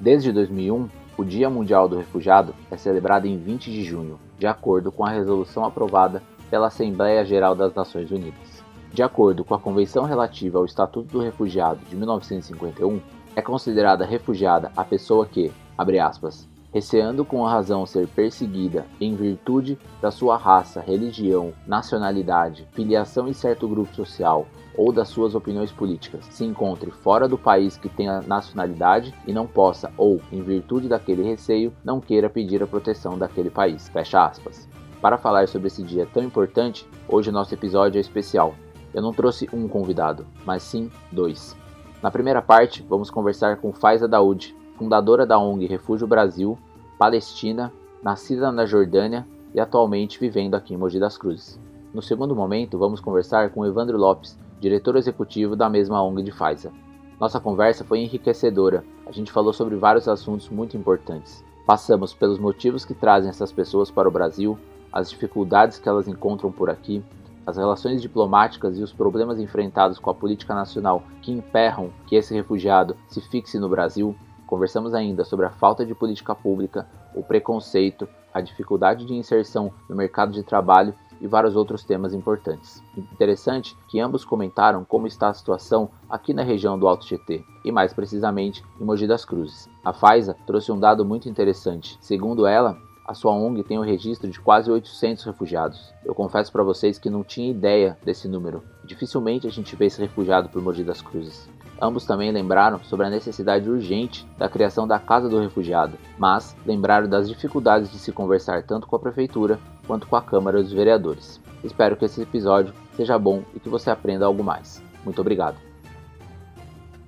Desde 2001, o Dia Mundial do Refugiado é celebrado em 20 de junho, de acordo com a resolução aprovada pela Assembleia Geral das Nações Unidas. De acordo com a Convenção relativa ao Estatuto do Refugiado de 1951, é considerada refugiada a pessoa que, abre aspas, receando com a razão ser perseguida em virtude da sua raça, religião, nacionalidade, filiação em certo grupo social ou das suas opiniões políticas, se encontre fora do país que tenha nacionalidade e não possa, ou, em virtude daquele receio, não queira pedir a proteção daquele país. Fecha aspas. Para falar sobre esse dia tão importante, hoje o nosso episódio é especial. Eu não trouxe um convidado, mas sim dois. Na primeira parte, vamos conversar com Faiza Daoud, fundadora da ONG Refúgio Brasil, Palestina, nascida na Jordânia e atualmente vivendo aqui em Mogi das Cruzes. No segundo momento, vamos conversar com Evandro Lopes, diretor executivo da mesma ONG de Faiza. Nossa conversa foi enriquecedora, a gente falou sobre vários assuntos muito importantes. Passamos pelos motivos que trazem essas pessoas para o Brasil, as dificuldades que elas encontram por aqui, as relações diplomáticas e os problemas enfrentados com a política nacional que emperram que esse refugiado se fixe no Brasil, conversamos ainda sobre a falta de política pública, o preconceito, a dificuldade de inserção no mercado de trabalho e vários outros temas importantes. Interessante que ambos comentaram como está a situação aqui na região do Alto Tietê, e mais precisamente em Mogi das Cruzes. A Faiza trouxe um dado muito interessante. Segundo ela, a sua ONG tem o um registro de quase 800 refugiados. Eu confesso para vocês que não tinha ideia desse número. Dificilmente a gente vê esse refugiado por Mogi das Cruzes. Ambos também lembraram sobre a necessidade urgente da criação da Casa do Refugiado, mas lembraram das dificuldades de se conversar tanto com a Prefeitura quanto com a Câmara dos Vereadores. Espero que esse episódio seja bom e que você aprenda algo mais. Muito obrigado.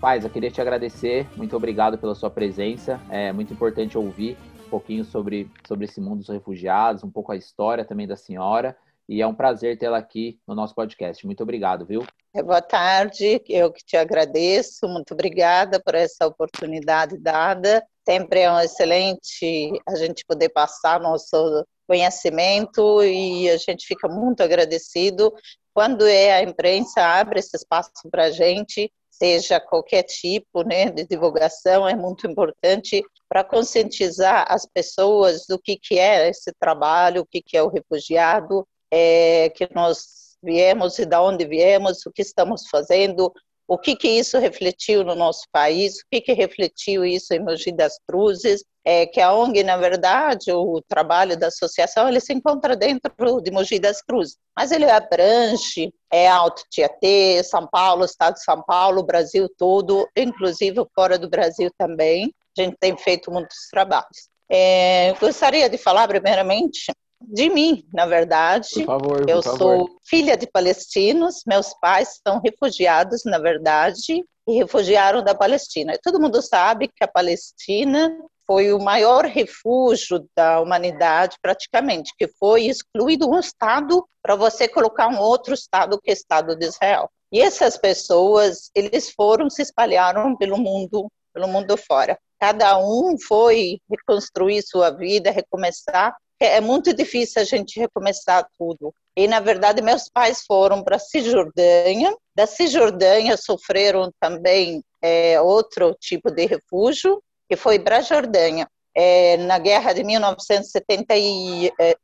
Paz, eu queria te agradecer, muito obrigado pela sua presença. É muito importante ouvir pouquinho sobre, sobre esse mundo dos refugiados, um pouco a história também da senhora. E é um prazer tê-la aqui no nosso podcast. Muito obrigado, viu? É, boa tarde, eu que te agradeço. Muito obrigada por essa oportunidade dada. Sempre é um excelente a gente poder passar nosso conhecimento e a gente fica muito agradecido. Quando é a imprensa abre esse espaço para a gente seja qualquer tipo né, de divulgação, é muito importante para conscientizar as pessoas do que, que é esse trabalho, o que, que é o refugiado, é, que nós viemos e da onde viemos, o que estamos fazendo, o que, que isso refletiu no nosso país, o que, que refletiu isso em Mogi das Cruzes, é que a ONG, na verdade, o trabalho da associação, ele se encontra dentro de Mogi das Cruzes, mas ele abrange é, Alto Tietê, São Paulo, Estado de São Paulo, Brasil todo, inclusive fora do Brasil também. A gente tem feito muitos trabalhos. É, gostaria de falar, primeiramente, de mim, na verdade. Favor, eu sou filha de palestinos, meus pais são refugiados, na verdade, e refugiaram da Palestina. Todo mundo sabe que a Palestina foi o maior refúgio da humanidade, praticamente, que foi excluído um Estado para você colocar um outro Estado, que é o Estado de Israel. E essas pessoas, eles foram, se espalharam pelo mundo, pelo mundo fora. Cada um foi reconstruir sua vida, recomeçar, é muito difícil a gente recomeçar tudo. E, na verdade, meus pais foram para a Cisjordânia. Da Cisjordânia sofreram também é, outro tipo de refúgio, que foi para a Jordânia, é, na guerra de 1967, é,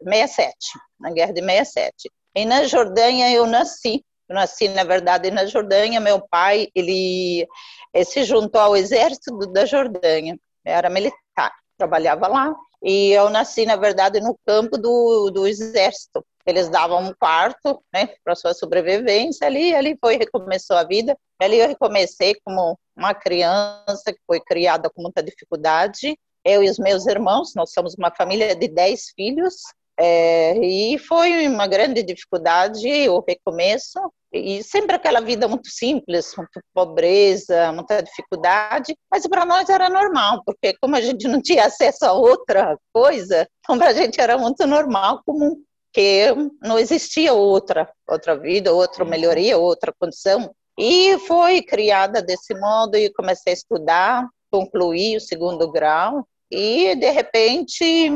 na guerra de 67. E na Jordânia eu nasci. Eu nasci, na verdade, na Jordânia. Meu pai, ele é, se juntou ao exército da Jordânia. Era militar, trabalhava lá. E eu nasci, na verdade, no campo do, do exército. Eles davam um quarto, né, para sua sobrevivência ali, ali foi, recomeçou a vida. Ali eu recomecei como uma criança que foi criada com muita dificuldade. Eu e os meus irmãos, nós somos uma família de dez filhos, é, e foi uma grande dificuldade o recomeço, e sempre aquela vida muito simples, muita pobreza, muita dificuldade, mas para nós era normal, porque como a gente não tinha acesso a outra coisa, então para a gente era muito normal, comum, que não existia outra, outra vida, outra melhoria, outra condição. E foi criada desse modo e comecei a estudar, concluí o segundo grau e de repente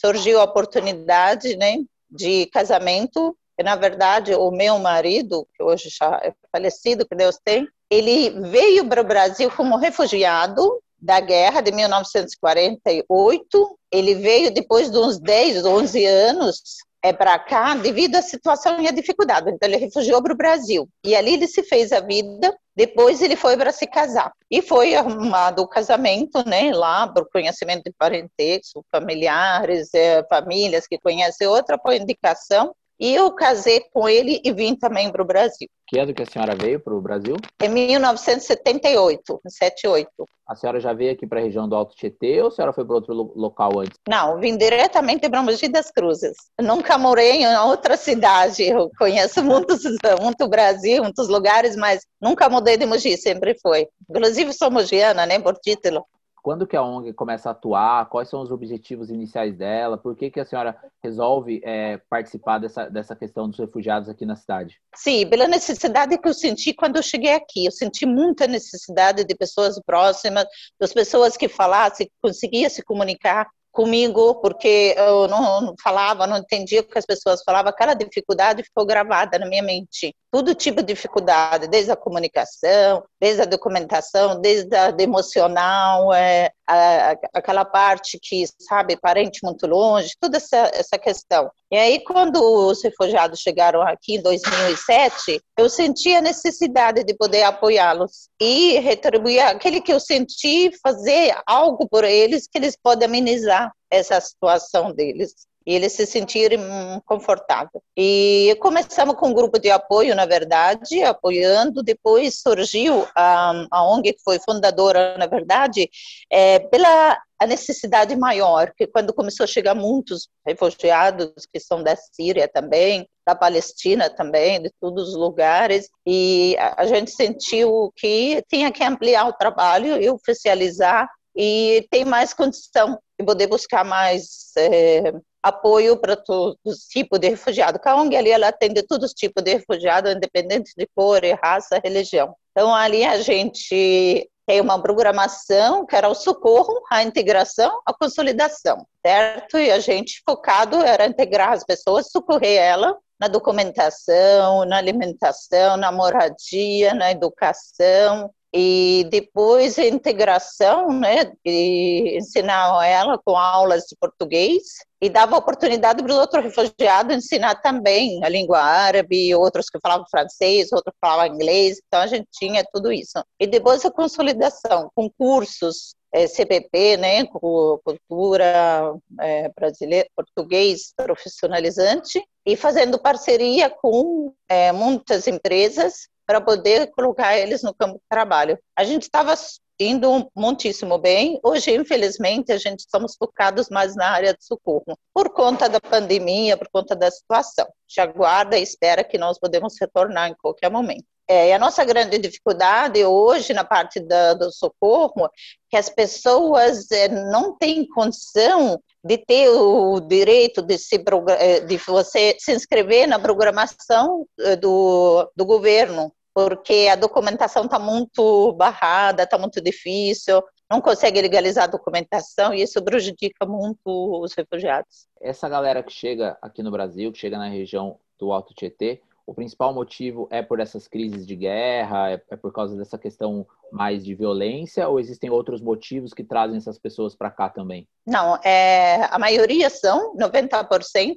surgiu a oportunidade, né, de casamento. E, na verdade, o meu marido, que hoje já é falecido, que Deus tem, ele veio para o Brasil como refugiado da guerra de 1948. Ele veio depois de uns 10, 11 anos é, para cá devido à situação e à dificuldade. Então, ele refugiou para o Brasil. E ali ele se fez a vida. Depois, ele foi para se casar. E foi arrumado o casamento, né, lá, por conhecimento de parentesco, familiares, é, famílias que conhecem outra, por indicação. E eu casei com ele e vim também para o Brasil. Que ano que a senhora veio para o Brasil? Em 1978, 78. A senhora já veio aqui para a região do Alto Tietê ou a senhora foi para outro local antes? Não, vim diretamente para Mogi das Cruzes. Nunca morei em outra cidade. Eu conheço muitos, muito Brasil, muitos lugares, mas nunca mudei de Mogi, sempre foi. Inclusive sou mogiana, né, por título. Quando que a ONG começa a atuar? Quais são os objetivos iniciais dela? Por que, que a senhora resolve é, participar dessa, dessa questão dos refugiados aqui na cidade? Sim, pela necessidade que eu senti quando eu cheguei aqui. Eu senti muita necessidade de pessoas próximas, das pessoas que falassem, que conseguiam se comunicar comigo, porque eu não falava, não entendia o que as pessoas falavam, aquela dificuldade ficou gravada na minha mente. Todo tipo de dificuldade, desde a comunicação, desde a documentação, desde a emocional, é, a, aquela parte que, sabe, parente muito longe, toda essa, essa questão. E aí, quando os refugiados chegaram aqui em 2007, eu senti a necessidade de poder apoiá-los e retribuir aquele que eu senti, fazer algo por eles que eles podem amenizar essa situação deles e eles se sentirem confortáveis. E começamos com um grupo de apoio, na verdade, apoiando. Depois surgiu a, a ONG, que foi fundadora, na verdade, é, pela a necessidade maior, que quando começou a chegar muitos refugiados que são da Síria também, da Palestina também, de todos os lugares, e a, gente sentiu que tinha que ampliar o trabalho e oficializar e tem mais condição de poder buscar mais é, apoio para todos os tipos de refugiado. A ONG ali ela atende todos os tipos de refugiado, independente de cor, raça, religião. Então ali a gente tem uma programação que era o socorro, a integração, a consolidação, certo? E a gente focado era integrar as pessoas, socorrer ela na documentação, na alimentação, na moradia, na educação, e depois a integração, né, e ensinar ela com aulas de português. E dava oportunidade para os outros refugiados ensinar também a língua árabe, outros que falavam francês, outros falavam inglês, então a gente tinha tudo isso. E depois a consolidação, com cursos, é, CPP, né, cultura é, brasileira, português profissionalizante, e fazendo parceria com é, muitas empresas para poder colocar eles no campo de trabalho. A gente estava indo muitíssimo bem. Hoje, infelizmente, a gente estamos focados mais na área de socorro, por conta da pandemia, por conta da situação. Já aguarda e espera que nós podemos retornar em qualquer momento. É, a nossa grande dificuldade hoje na parte da, do socorro que as pessoas é, não têm condição de ter o direito de, se, é, de você se inscrever na programação é, do, do governo porque a documentação está muito barrada, está muito difícil, não consegue legalizar a documentação e isso prejudica muito os refugiados. Essa galera que chega aqui no Brasil, que chega na região do Alto Tietê, o principal motivo é por essas crises de guerra, é, é por causa dessa questão mais de violência, ou existem outros motivos que trazem essas pessoas para cá também? Não, é, a maioria são, 90%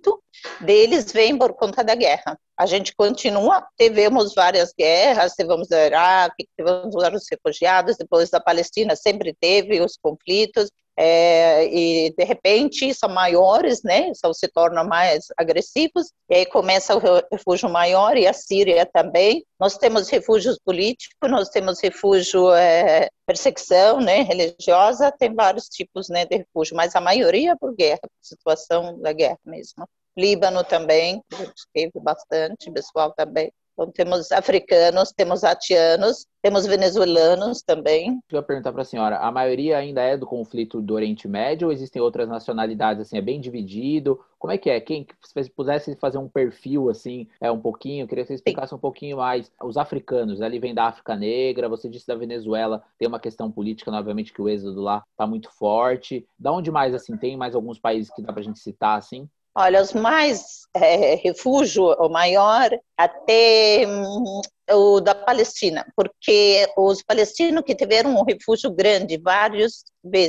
deles vêm por conta da guerra. A gente continua, tivemos várias guerras, tivemos o Iraque, tivemos os refugiados, depois da Palestina sempre teve os conflitos, é, e de repente são maiores, né, são, se tornam mais agressivos, e aí começa o refúgio maior, e a Síria também. Nós temos refúgios políticos, nós temos refúgio é, perseguição né, religiosa, tem vários tipos né, de refúgio, mas a maioria por guerra, por situação da guerra mesmo. Líbano também, teve bastante, pessoal também. Então, temos africanos, temos haitianos, temos venezuelanos também. Eu ia perguntar para a senhora, a maioria ainda é do conflito do Oriente Médio ou existem outras nacionalidades, assim, é bem dividido? Como é que é? Quem, se pudesse fazer um perfil, assim, é um pouquinho, queria que você explicasse Sim. um pouquinho mais. Os africanos, ali vem da África Negra, você disse da Venezuela, tem uma questão política, obviamente, que o êxodo lá está muito forte. Da onde mais, assim, tem mais alguns países que dá para a gente citar, assim? Olha, os mais é, refúgio, o maior, até hum, o da Palestina, porque os palestinos que tiveram um refúgio grande vários,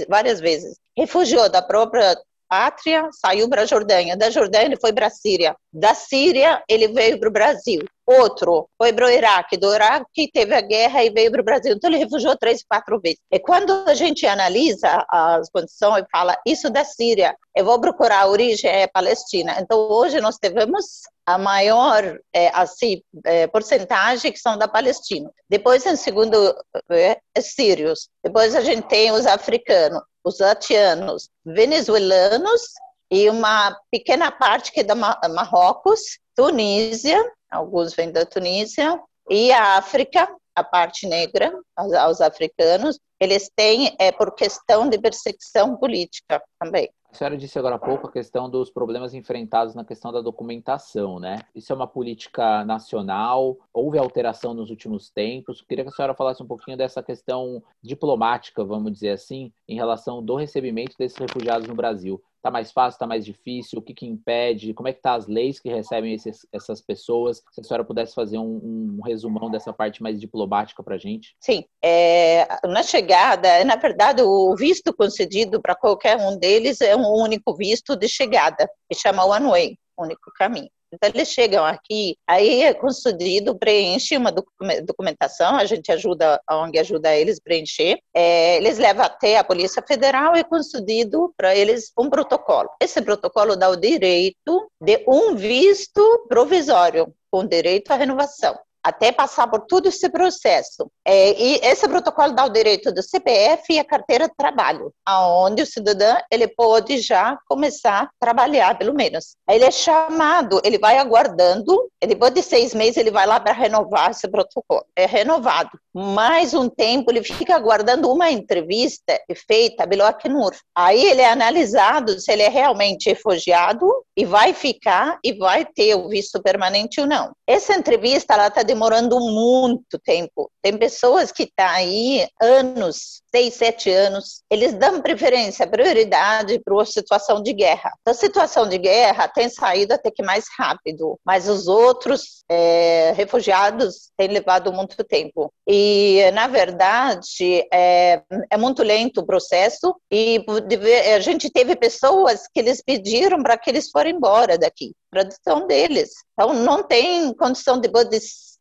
várias vezes, refugiou da própria pátria, saiu para a Jordânia. Da Jordânia, ele foi para a Síria. Da Síria, ele veio para o Brasil. Outro foi para o Iraque. Do Iraque, teve a guerra e veio para o Brasil. Então, ele refugiou três, quatro vezes. E quando a gente analisa as condições e fala isso da Síria, eu vou procurar a origem é Palestina. Então, hoje nós tivemos a maior é, assim, é, porcentagem que são da Palestina. Depois, em segundo, é, é sírios. Depois a gente tem os africanos os haitianos, venezuelanos e uma pequena parte que é da Marrocos, Tunísia, alguns vêm da Tunísia, e a África, a parte negra, aos africanos, eles têm é por questão de perseguição política também. A senhora disse agora há pouco a questão dos problemas enfrentados na questão da documentação, né? Isso é uma política nacional? Houve alteração nos últimos tempos? Queria que a senhora falasse um pouquinho dessa questão diplomática, vamos dizer assim, em relação do recebimento desses refugiados no Brasil. Está mais fácil, está mais difícil? O que, que impede? Como é que tá as leis que recebem esses, essas pessoas? Se a senhora pudesse fazer um, um resumão dessa parte mais diplomática para a gente. Sim. É, na chegada, na verdade, o visto concedido para qualquer um deles é um único visto de chegada, que chama One Way, único caminho. Então, eles chegam aqui, aí é concedido, preenche uma documentação, a gente ajuda, a ONG ajuda eles a preencher, é, eles levam até a Polícia Federal e é concedido para eles um protocolo. Esse protocolo dá o direito de um visto provisório, com direito à renovação até passar por todo esse processo. É, e esse protocolo dá o direito do CPF e a carteira de trabalho, aonde o cidadão ele pode já começar a trabalhar, pelo menos. Ele é chamado, ele vai aguardando, depois de seis meses ele vai lá para renovar esse protocolo. É renovado. Mais um tempo ele fica aguardando uma entrevista feita pelo Acnur. Aí ele é analisado se ele é realmente refugiado e vai ficar e vai ter o visto permanente ou não. Essa entrevista ela está demorando muito tempo. Tem pessoas que estão tá aí anos, seis, sete anos, eles dão preferência, prioridade para a situação de guerra. A situação de guerra tem saído até que mais rápido, mas os outros é, refugiados têm levado muito tempo. E, na verdade, é, é muito lento o processo e a gente teve pessoas que eles pediram para que eles fossem embora daqui, produção deles. Então, não tem condição de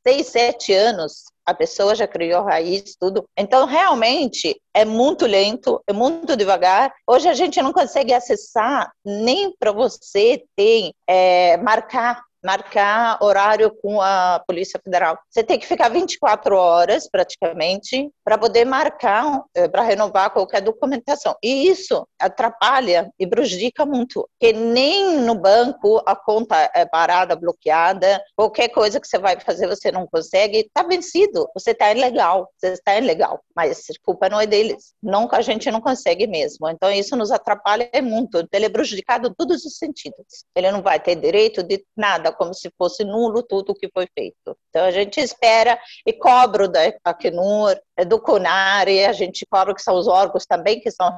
seis, sete anos, a pessoa já criou raiz, tudo. Então, realmente, é muito lento, é muito devagar. Hoje a gente não consegue acessar nem para você ter, é, marcar marcar horário com a Polícia Federal. Você tem que ficar 24 horas, praticamente, para poder marcar, eh, para renovar qualquer documentação. E isso atrapalha e prejudica muito, porque nem no banco a conta é parada, bloqueada, qualquer coisa que você vai fazer você não consegue, está vencido, você está ilegal, você está ilegal, mas a culpa não é deles, nunca a gente não consegue mesmo. Então isso nos atrapalha muito, ele é prejudicado em todos os sentidos. Ele não vai ter direito de nada, como se fosse nulo tudo o que foi feito. Então a gente espera e cobra da Acnur, do CONARE, a gente cobra que são os órgãos também que são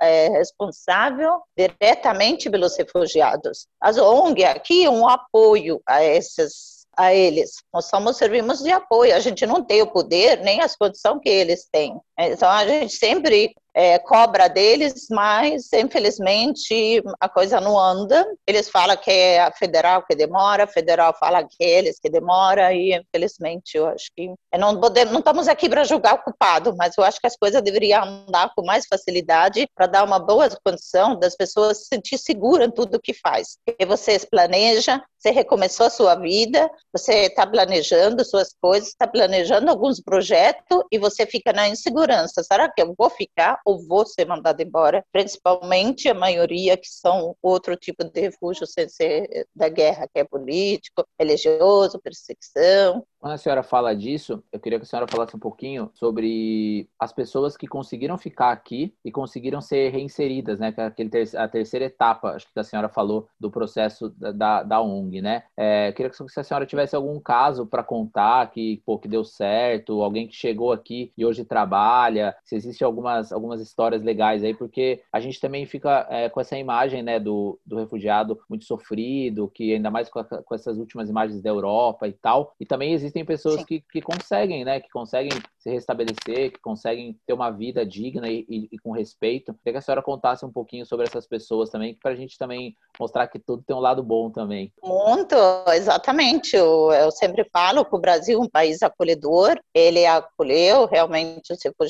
é, responsáveis diretamente pelos refugiados. As ONG aqui um apoio a esses a eles. Nós somos servimos de apoio. A gente não tem o poder nem as condições que eles têm. Então a gente sempre é, cobra deles, mas infelizmente a coisa não anda. Eles falam que é a federal que demora, a federal fala que é eles que demora e infelizmente eu acho que não podemos, não estamos aqui para julgar o culpado, mas eu acho que as coisas deveriam andar com mais facilidade para dar uma boa condição das pessoas se sentir seguras em tudo que faz. E você planeja, você recomeçou a sua vida, você está planejando suas coisas, está planejando alguns projetos e você fica na insegurança. Será que eu vou ficar ou vou ser mandado embora, principalmente a maioria que são outro tipo de refúgio sem ser da guerra, que é político, religioso, perseguição. Quando a senhora fala disso, eu queria que a senhora falasse um pouquinho sobre as pessoas que conseguiram ficar aqui e conseguiram ser reinseridas, né? É aquele ter a terceira etapa, acho que a senhora falou do processo da, da ONG, né? É, queria que a senhora tivesse algum caso para contar que, pô, que deu certo, alguém que chegou aqui e hoje trabalha trabalha, se existem algumas, algumas histórias legais aí, porque a gente também fica é, com essa imagem né, do, do refugiado muito sofrido, que ainda mais com, a, com essas últimas imagens da Europa e tal. E também existem pessoas que, que conseguem, né? Que conseguem se restabelecer, que conseguem ter uma vida digna e, e, e com respeito. Queria que a senhora contasse um pouquinho sobre essas pessoas também, para a gente também mostrar que tudo tem um lado bom também. Muito, exatamente. Eu, eu sempre falo que o Brasil é um país acolhedor, ele acolheu realmente os refugiados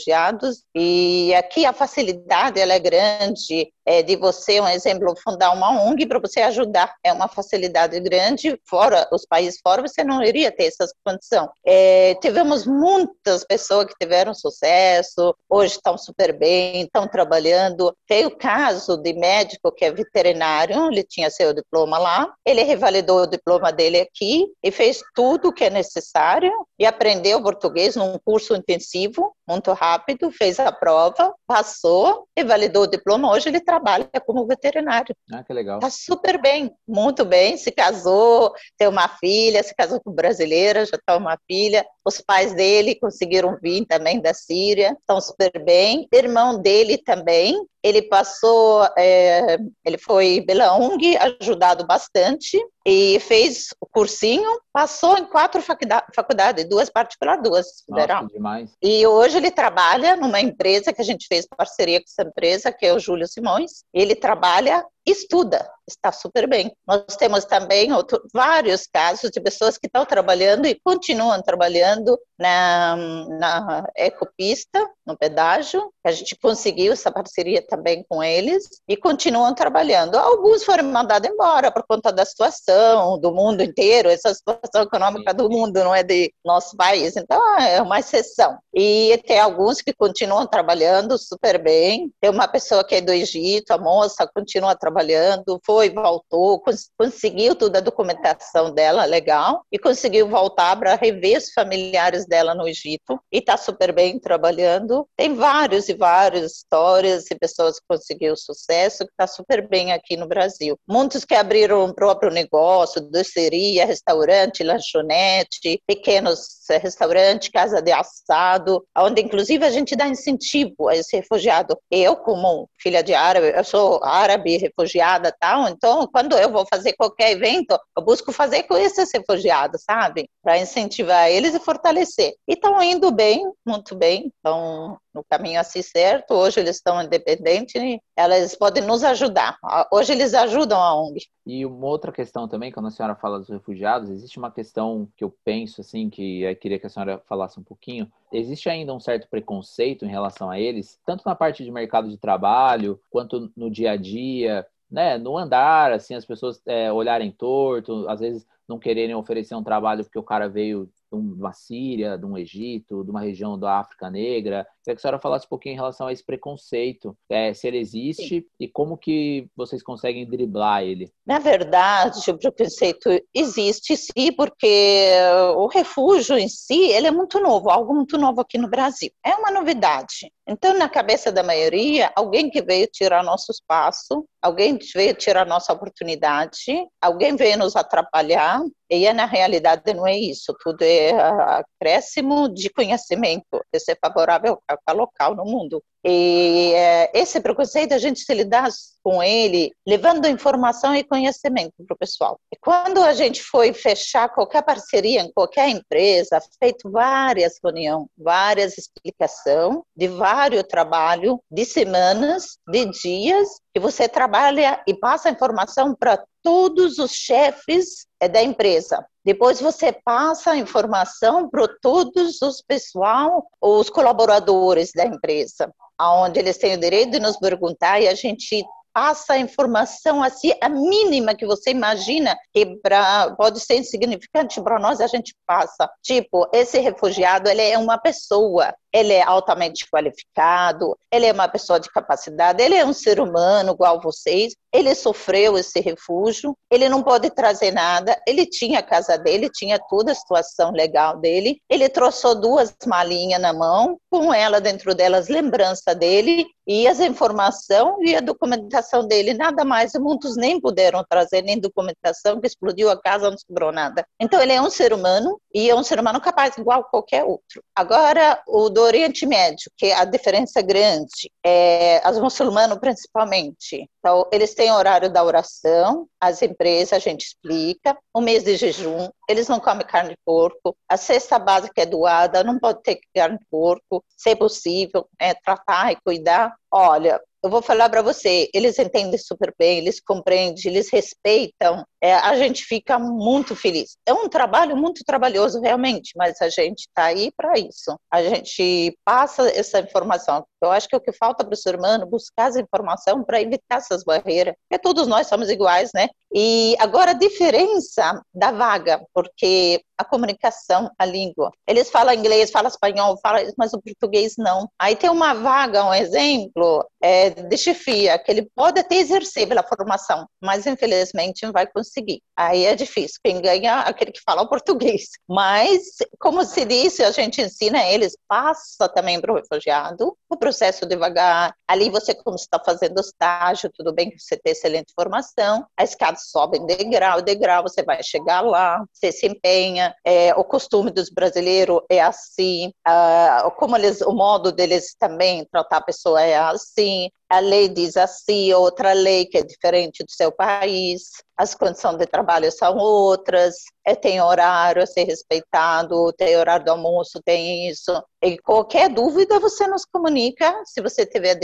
e aqui a facilidade ela é grande é, de você, um exemplo, fundar uma ONG para você ajudar. É uma facilidade grande. Fora os países fora, você não iria ter essa condição. É, tivemos muitas pessoas que tiveram sucesso, hoje estão super bem, estão trabalhando. Tem o caso de médico que é veterinário, ele tinha seu diploma lá, ele revalidou o diploma dele aqui e fez tudo o que é necessário e aprendeu português num curso intensivo, muito rápido, fez a prova, passou e validou o diploma. Hoje ele trabalha como veterinário. Ah, que legal. Tá super bem, muito bem. Se casou, tem uma filha, se casou com brasileira, já tá uma filha. Os pais dele conseguiram vir também da Síria, estão super bem. Irmão dele também, ele passou, é, ele foi pela ONG, ajudado bastante, e fez o cursinho, passou em quatro faculdades, duas particulares, duas federal. Nossa, demais. E hoje ele trabalha numa empresa que a gente fez parceria com essa empresa, que é o Júlio Simões. Ele trabalha estuda, está super bem. Nós temos também outro, vários casos de pessoas que estão trabalhando e continuam trabalhando na, na ecopista, no pedágio, a gente conseguiu essa parceria também com eles e continuam trabalhando. Alguns foram mandados embora por conta da situação do mundo inteiro, essa situação econômica do mundo não é de nosso país, então é uma exceção. E tem alguns que continuam trabalhando super bem. Tem uma pessoa que é do Egito, a moça continua trabalhando trabalhando, foi, voltou, cons conseguiu toda a documentação dela legal e conseguiu voltar para rever os familiares dela no Egito e está super bem trabalhando. Tem vários e várias histórias e pessoas que conseguiram sucesso que está super bem aqui no Brasil. Muitos que abriram o próprio negócio, doceria, restaurante, lanchonete, pequenos restaurantes, casa de assado, onde inclusive a gente dá incentivo a esse refugiado. Eu, como filha de árabe, eu sou árabe, refugiada tal. Então, quando eu vou fazer qualquer evento, eu busco fazer com esses refugiados, sabe? Para incentivar eles e fortalecer. E estão indo bem, muito bem. Estão no caminho assim certo. Hoje eles estão independentes e elas podem nos ajudar. Hoje eles ajudam a ONG. E uma outra questão também, quando a senhora fala dos refugiados, existe uma questão que eu penso assim, que eu queria que a senhora falasse um pouquinho. Existe ainda um certo preconceito em relação a eles, tanto na parte de mercado de trabalho, quanto no dia a dia, né, no andar, assim, as pessoas é, olharem torto, às vezes não quererem oferecer um trabalho porque o cara veio de uma Síria, de um Egito, de uma região da África Negra. Queria que a senhora falasse um pouquinho em relação a esse preconceito, é, se ele existe Sim. e como que vocês conseguem driblar ele. Na verdade, o preconceito existe sim, porque o refúgio em si, ele é muito novo, algo muito novo aqui no Brasil. É uma novidade. Então, na cabeça da maioria, alguém que veio tirar nosso espaço, alguém veio tirar nossa oportunidade, alguém veio nos atrapalhar, Yeah. E na realidade não é isso, tudo é acréscimo de conhecimento, isso é favorável a cada local no mundo. E é, esse preconceito a gente se lidar com ele levando informação e conhecimento para o pessoal. E quando a gente foi fechar qualquer parceria em qualquer empresa, feito várias reuniões, várias explicações de vários trabalho de semanas, de dias, que você trabalha e passa informação para todos os chefes é, da empresa. Depois você passa a informação para todos os pessoal, os colaboradores da empresa onde eles têm o direito de nos perguntar e a gente passa a informação assim, a mínima que você imagina, que pra, pode ser insignificante para nós, a gente passa. Tipo, esse refugiado, ele é uma pessoa, ele é altamente qualificado, ele é uma pessoa de capacidade, ele é um ser humano igual vocês, ele sofreu esse refúgio, ele não pode trazer nada, ele tinha a casa dele, tinha toda a situação legal dele, ele trouxe duas malinhas na mão, com ela dentro delas lembrança dele e as informação e a documentação dele, nada mais, muitos nem puderam trazer nem documentação, que explodiu a casa, não sobrou nada. Então ele é um ser humano e é um ser humano capaz igual qualquer outro. Agora, o do Oriente Médio, que a diferença é grande, é, as muçulmanas principalmente. Então, eles têm horário da oração, as empresas, a gente explica, o mês de jejum, eles não comem carne de porco, a cesta básica é doada, não pode ter carne de porco, se possível, é, tratar e cuidar. Olha, eu vou falar para você, eles entendem super bem, eles compreendem, eles respeitam, é, a gente fica muito feliz. É um trabalho muito trabalhoso, realmente, mas a gente está aí para isso. A gente passa essa informação. Eu acho que o que falta para o ser humano buscar essa informação para evitar essas barreiras, porque todos nós somos iguais, né? E agora a diferença da vaga, porque a comunicação, a língua. Eles falam inglês, falam espanhol, falam, mas o português não. Aí tem uma vaga, um exemplo, é, de chefia, que ele pode até exercer pela formação, mas infelizmente não vai conseguir. Aí é difícil. Quem ganha é aquele que fala o português. Mas, como se disse, a gente ensina eles, passa também para o refugiado, o processo devagar. Ali você, como está fazendo estágio, tudo bem que você tem excelente formação, a escada sobe em degrau, degrau, você vai chegar lá, você se empenha. É, o costume dos brasileiros é assim, uh, como eles, o modo deles também tratar a pessoa é assim a lei diz assim, outra lei que é diferente do seu país, as condições de trabalho são outras, é, tem horário a ser respeitado, tem horário do almoço, tem isso. E qualquer dúvida você nos comunica se você tiver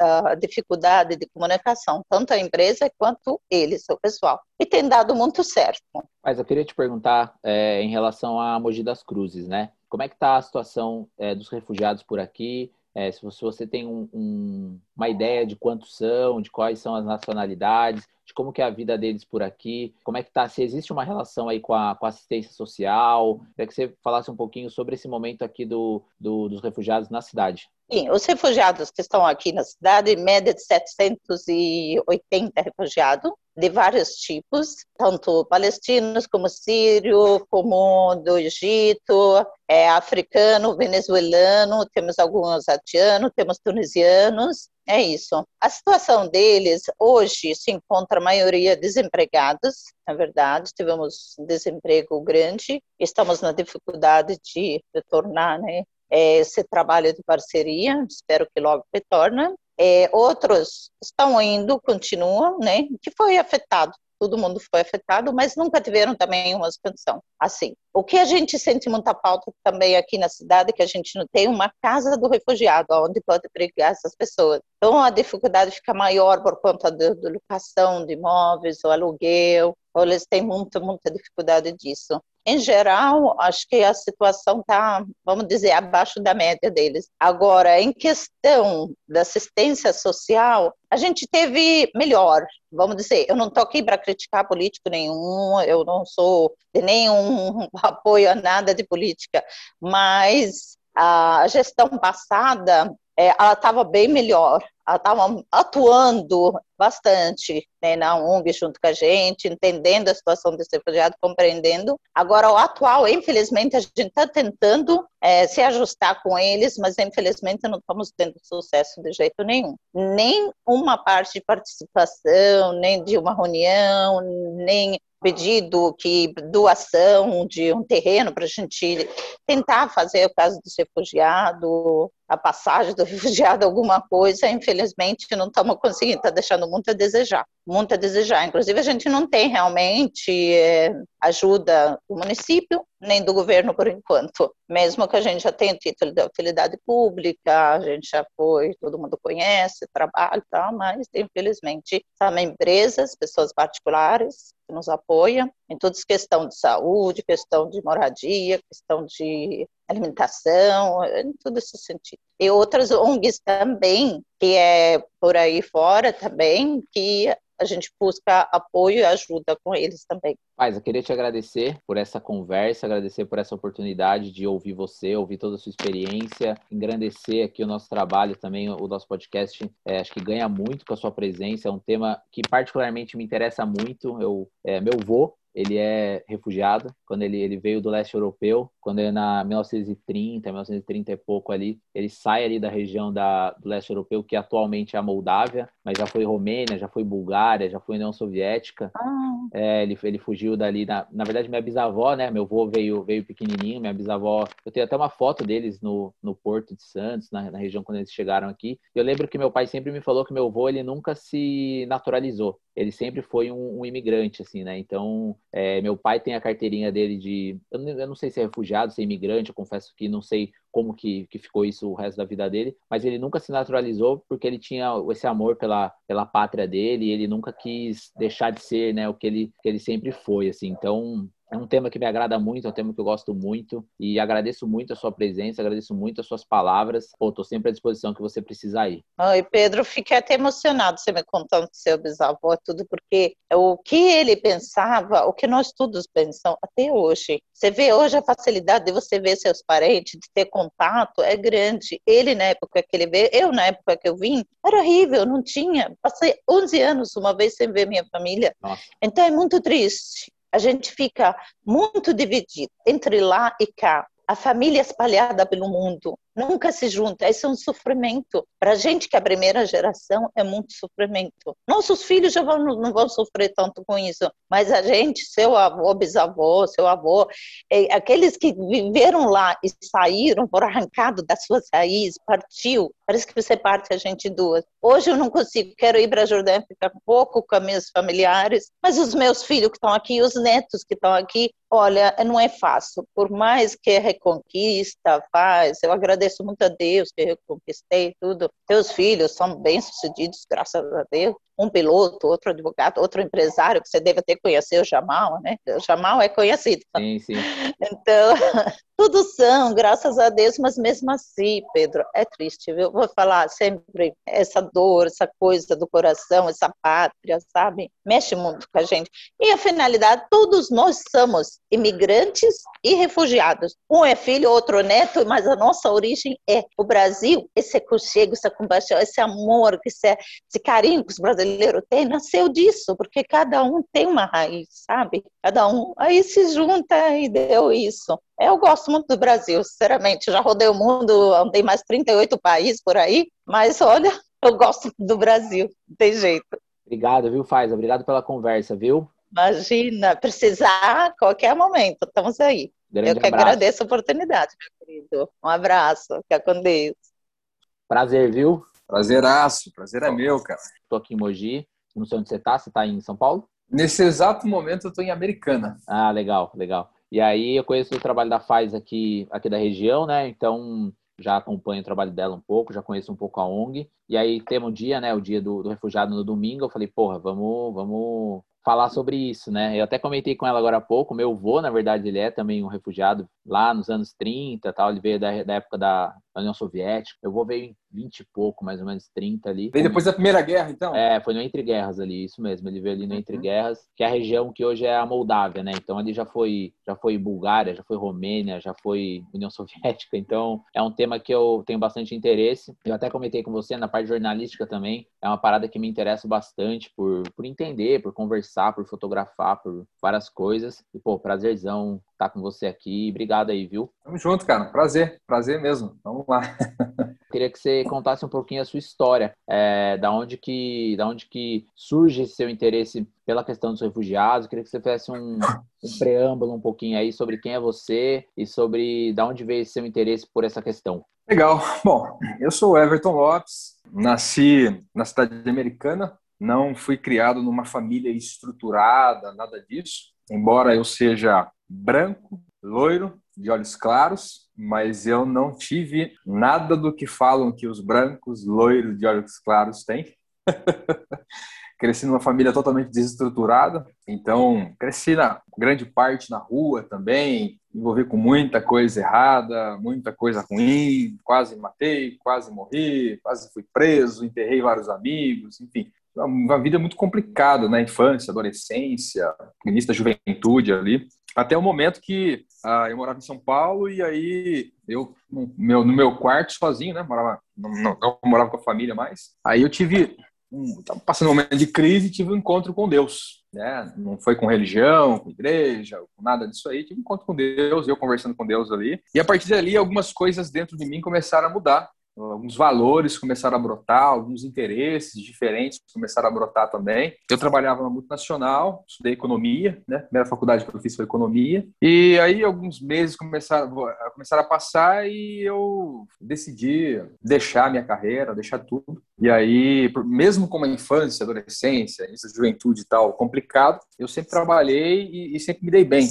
a dificuldade de comunicação, tanto a empresa quanto eles, o pessoal. E tem dado muito certo. Mas eu queria te perguntar é, em relação a Mogi das Cruzes, né? Como é que está a situação é, dos refugiados por aqui? É, se você tem um, um, uma ideia de quantos são, de quais são as nacionalidades, de como que é a vida deles por aqui, como é que tá, se existe uma relação aí com a, com a assistência social, queria que você falasse um pouquinho sobre esse momento aqui do, do, dos refugiados na cidade. Sim, os refugiados que estão aqui na cidade, média de 780 refugiados, de vários tipos, tanto palestinos como sírio, como do Egito, é, africano, venezuelano, temos alguns haitianos, temos tunisianos, é isso. A situação deles hoje se encontra a maioria desempregados, na verdade, tivemos desemprego grande, estamos na dificuldade de retornar, né, é, esse trabalho de parceria, espero que logo retorne. É, outros estão indo, continuam, né, que foi afetado todo mundo foi afetado, mas nunca tiveram também uma expansão assim. O que a gente sente muita falta também aqui na cidade é que a gente não tem uma casa do refugiado onde pode abrigar essas pessoas. Então a dificuldade fica maior por conta da locação de imóveis, o aluguel, eles têm muita, muita dificuldade disso. Em geral, acho que a situação está, vamos dizer, abaixo da média deles. Agora, em questão da assistência social, a gente teve melhor, vamos dizer. Eu não estou aqui para criticar político nenhum, eu não sou de nenhum apoio a nada de política, mas a gestão passada é, ela estava bem melhor, ela estava atuando bastante né, na ONG junto com a gente, entendendo a situação desse refugiado, compreendendo. Agora, o atual, infelizmente, a gente está tentando é, se ajustar com eles, mas infelizmente não estamos tendo sucesso de jeito nenhum. Nem uma parte de participação, nem de uma reunião, nem pedido que doação de um terreno para a gente tentar fazer o caso dos refugiados, a passagem do refugiado, alguma coisa, infelizmente não estamos conseguindo, está deixando muito a desejar, muito a desejar. Inclusive, a gente não tem realmente é, ajuda do município, nem do governo por enquanto. Mesmo que a gente já tenha o título de utilidade pública, a gente já foi, todo mundo conhece, trabalha tal, mas infelizmente são empresas, pessoas particulares que nos apoiam em todas as questões de saúde, questão de moradia, questão de alimentação, em todo esse sentido. E outras ONGs também, que é por aí fora também, que a gente busca apoio e ajuda com eles também. Paz, eu queria te agradecer por essa conversa, agradecer por essa oportunidade de ouvir você, ouvir toda a sua experiência, engrandecer aqui o nosso trabalho também, o nosso podcast. É, acho que ganha muito com a sua presença, é um tema que particularmente me interessa muito. Eu, é, meu vô ele é refugiado, quando ele, ele veio do leste europeu, quando ele na 1930, 1930 e pouco ali, ele sai ali da região da, do leste europeu, que atualmente é a Moldávia, mas já foi Romênia, já foi Bulgária, já foi União Soviética. Ah. É, ele, ele fugiu dali, na, na verdade minha bisavó, né, meu avô veio, veio pequenininho, minha bisavó, eu tenho até uma foto deles no, no Porto de Santos, na, na região quando eles chegaram aqui. Eu lembro que meu pai sempre me falou que meu avô, ele nunca se naturalizou ele sempre foi um, um imigrante, assim, né? Então, é, meu pai tem a carteirinha dele de. Eu não, eu não, sei se é refugiado, se é imigrante, eu confesso que não sei como que, que ficou isso o resto da vida dele, mas ele nunca se naturalizou porque ele tinha esse amor pela, pela pátria dele e ele nunca quis deixar de ser, né, o que ele, que ele sempre foi, assim. Então, é um tema que me agrada muito, é um tema que eu gosto muito e agradeço muito a sua presença, agradeço muito as suas palavras. Pô, tô sempre à disposição que você precisar ir. Oi, Pedro, fiquei até emocionado você me contando do seu bisavô, tudo, porque o que ele pensava, o que nós todos pensamos até hoje. Você vê hoje a facilidade de você ver seus parentes, de ter contato, é grande. Ele, na época que ele veio, eu, na época que eu vim, era horrível, não tinha. Passei 11 anos uma vez sem ver minha família. Nossa. Então é muito triste a gente fica muito dividido entre lá e cá. A família espalhada pelo mundo nunca se junta. Isso é um sofrimento. Para a gente que é a primeira geração, é muito sofrimento. Nossos filhos já vão, não vão sofrer tanto com isso, mas a gente, seu avô, bisavô, seu avô, é, aqueles que viveram lá e saíram, foram arrancados das suas raízes, partiu, parece que você parte a gente duas. Hoje eu não consigo, quero ir para a Jordânia, ficar pouco com meus familiares, mas os meus filhos que estão aqui, os netos que estão aqui, olha, não é fácil. Por mais que reconquista, faz, eu agradeço muito a Deus que eu conquistei tudo. Teus filhos são bem-sucedidos, graças a Deus um piloto, outro advogado, outro empresário, que você deve ter conhecido, o Jamal, né? O Jamal é conhecido. Sim, sim. Então, todos são, graças a Deus, mas mesmo assim, Pedro, é triste, viu? Vou falar sempre essa dor, essa coisa do coração, essa pátria, sabe? Mexe muito com a gente. E a finalidade, todos nós somos imigrantes e refugiados. Um é filho, outro neto, mas a nossa origem é o Brasil, esse aconchego, essa compaixão, esse amor, esse, esse carinho que os brasileiros brasileiro tem nasceu disso, porque cada um tem uma raiz, sabe? Cada um aí se junta e deu isso. Eu gosto muito do Brasil, sinceramente. Já rodei o mundo, andei mais 38 países por aí, mas olha, eu gosto do Brasil, não tem jeito. Obrigado, viu, Faz? Obrigado pela conversa, viu? Imagina, precisar qualquer momento, estamos aí. Grande eu que abraço. agradeço a oportunidade, meu querido. Um abraço, fica com Deus. Prazer, viu? Prazeraço, prazer é meu, cara. Estou aqui em Mogi, não sei onde você está, você está em São Paulo? Nesse exato momento eu estou em Americana. Ah, legal, legal. E aí eu conheço o trabalho da Faz aqui, aqui da região, né? Então já acompanho o trabalho dela um pouco, já conheço um pouco a ONG. E aí temos o dia, né? O dia do, do refugiado no domingo. Eu falei, porra, vamos, vamos falar sobre isso, né? Eu até comentei com ela agora há pouco. Meu avô, na verdade, ele é também um refugiado lá nos anos 30, tal. Ele veio da, da época da União Soviética. Eu vou veio em 20 e pouco, mais ou menos 30 ali. Veio depois da Primeira Guerra, então? É, foi no Entre Guerras ali, isso mesmo. Ele veio ali no Entre uhum. Guerras, que é a região que hoje é a Moldávia, né? Então ali já foi, já foi Bulgária, já foi Romênia, já foi União Soviética. Então é um tema que eu tenho bastante interesse. Eu até comentei com você na parte jornalística também. É uma parada que me interessa bastante por, por entender, por conversar, por fotografar, por várias coisas. E, pô, prazerzão estar com você aqui. Obrigado aí, viu? Tamo junto, cara. Prazer, prazer mesmo. Vamos lá. Queria que você contasse um pouquinho a sua história, é, da onde que, da onde que surge esse seu interesse pela questão dos refugiados. Queria que você fizesse um, um preâmbulo um pouquinho aí sobre quem é você e sobre da onde veio esse seu interesse por essa questão. Legal. Bom, eu sou Everton Lopes, nasci na cidade americana, não fui criado numa família estruturada, nada disso. Embora eu seja branco, loiro, de olhos claros, mas eu não tive nada do que falam que os brancos, loiros, de olhos claros têm. cresci numa família totalmente desestruturada, então cresci na grande parte na rua também, envolvi com muita coisa errada, muita coisa ruim, quase matei, quase morri, quase fui preso, enterrei vários amigos, enfim, uma vida muito complicada na né? infância, adolescência, início da juventude ali, até o momento que ah, eu morava em São Paulo e aí eu no meu, no meu quarto sozinho, né, morava não, não, não morava com a família mais. Aí eu tive um, passando um momento de crise, tive um encontro com Deus. Né? Não foi com religião, com igreja, com nada disso aí. Tive um encontro com Deus, eu conversando com Deus ali. E a partir dali, algumas coisas dentro de mim começaram a mudar alguns valores começaram a brotar, alguns interesses diferentes começaram a brotar também. Eu trabalhava na multinacional, estudei economia, né? Primeira faculdade que eu fiz foi economia. E aí alguns meses começaram, começaram a passar e eu decidi deixar minha carreira, deixar tudo. E aí, mesmo com a infância, adolescência, essa juventude e tal complicado, eu sempre trabalhei e, e sempre me dei bem.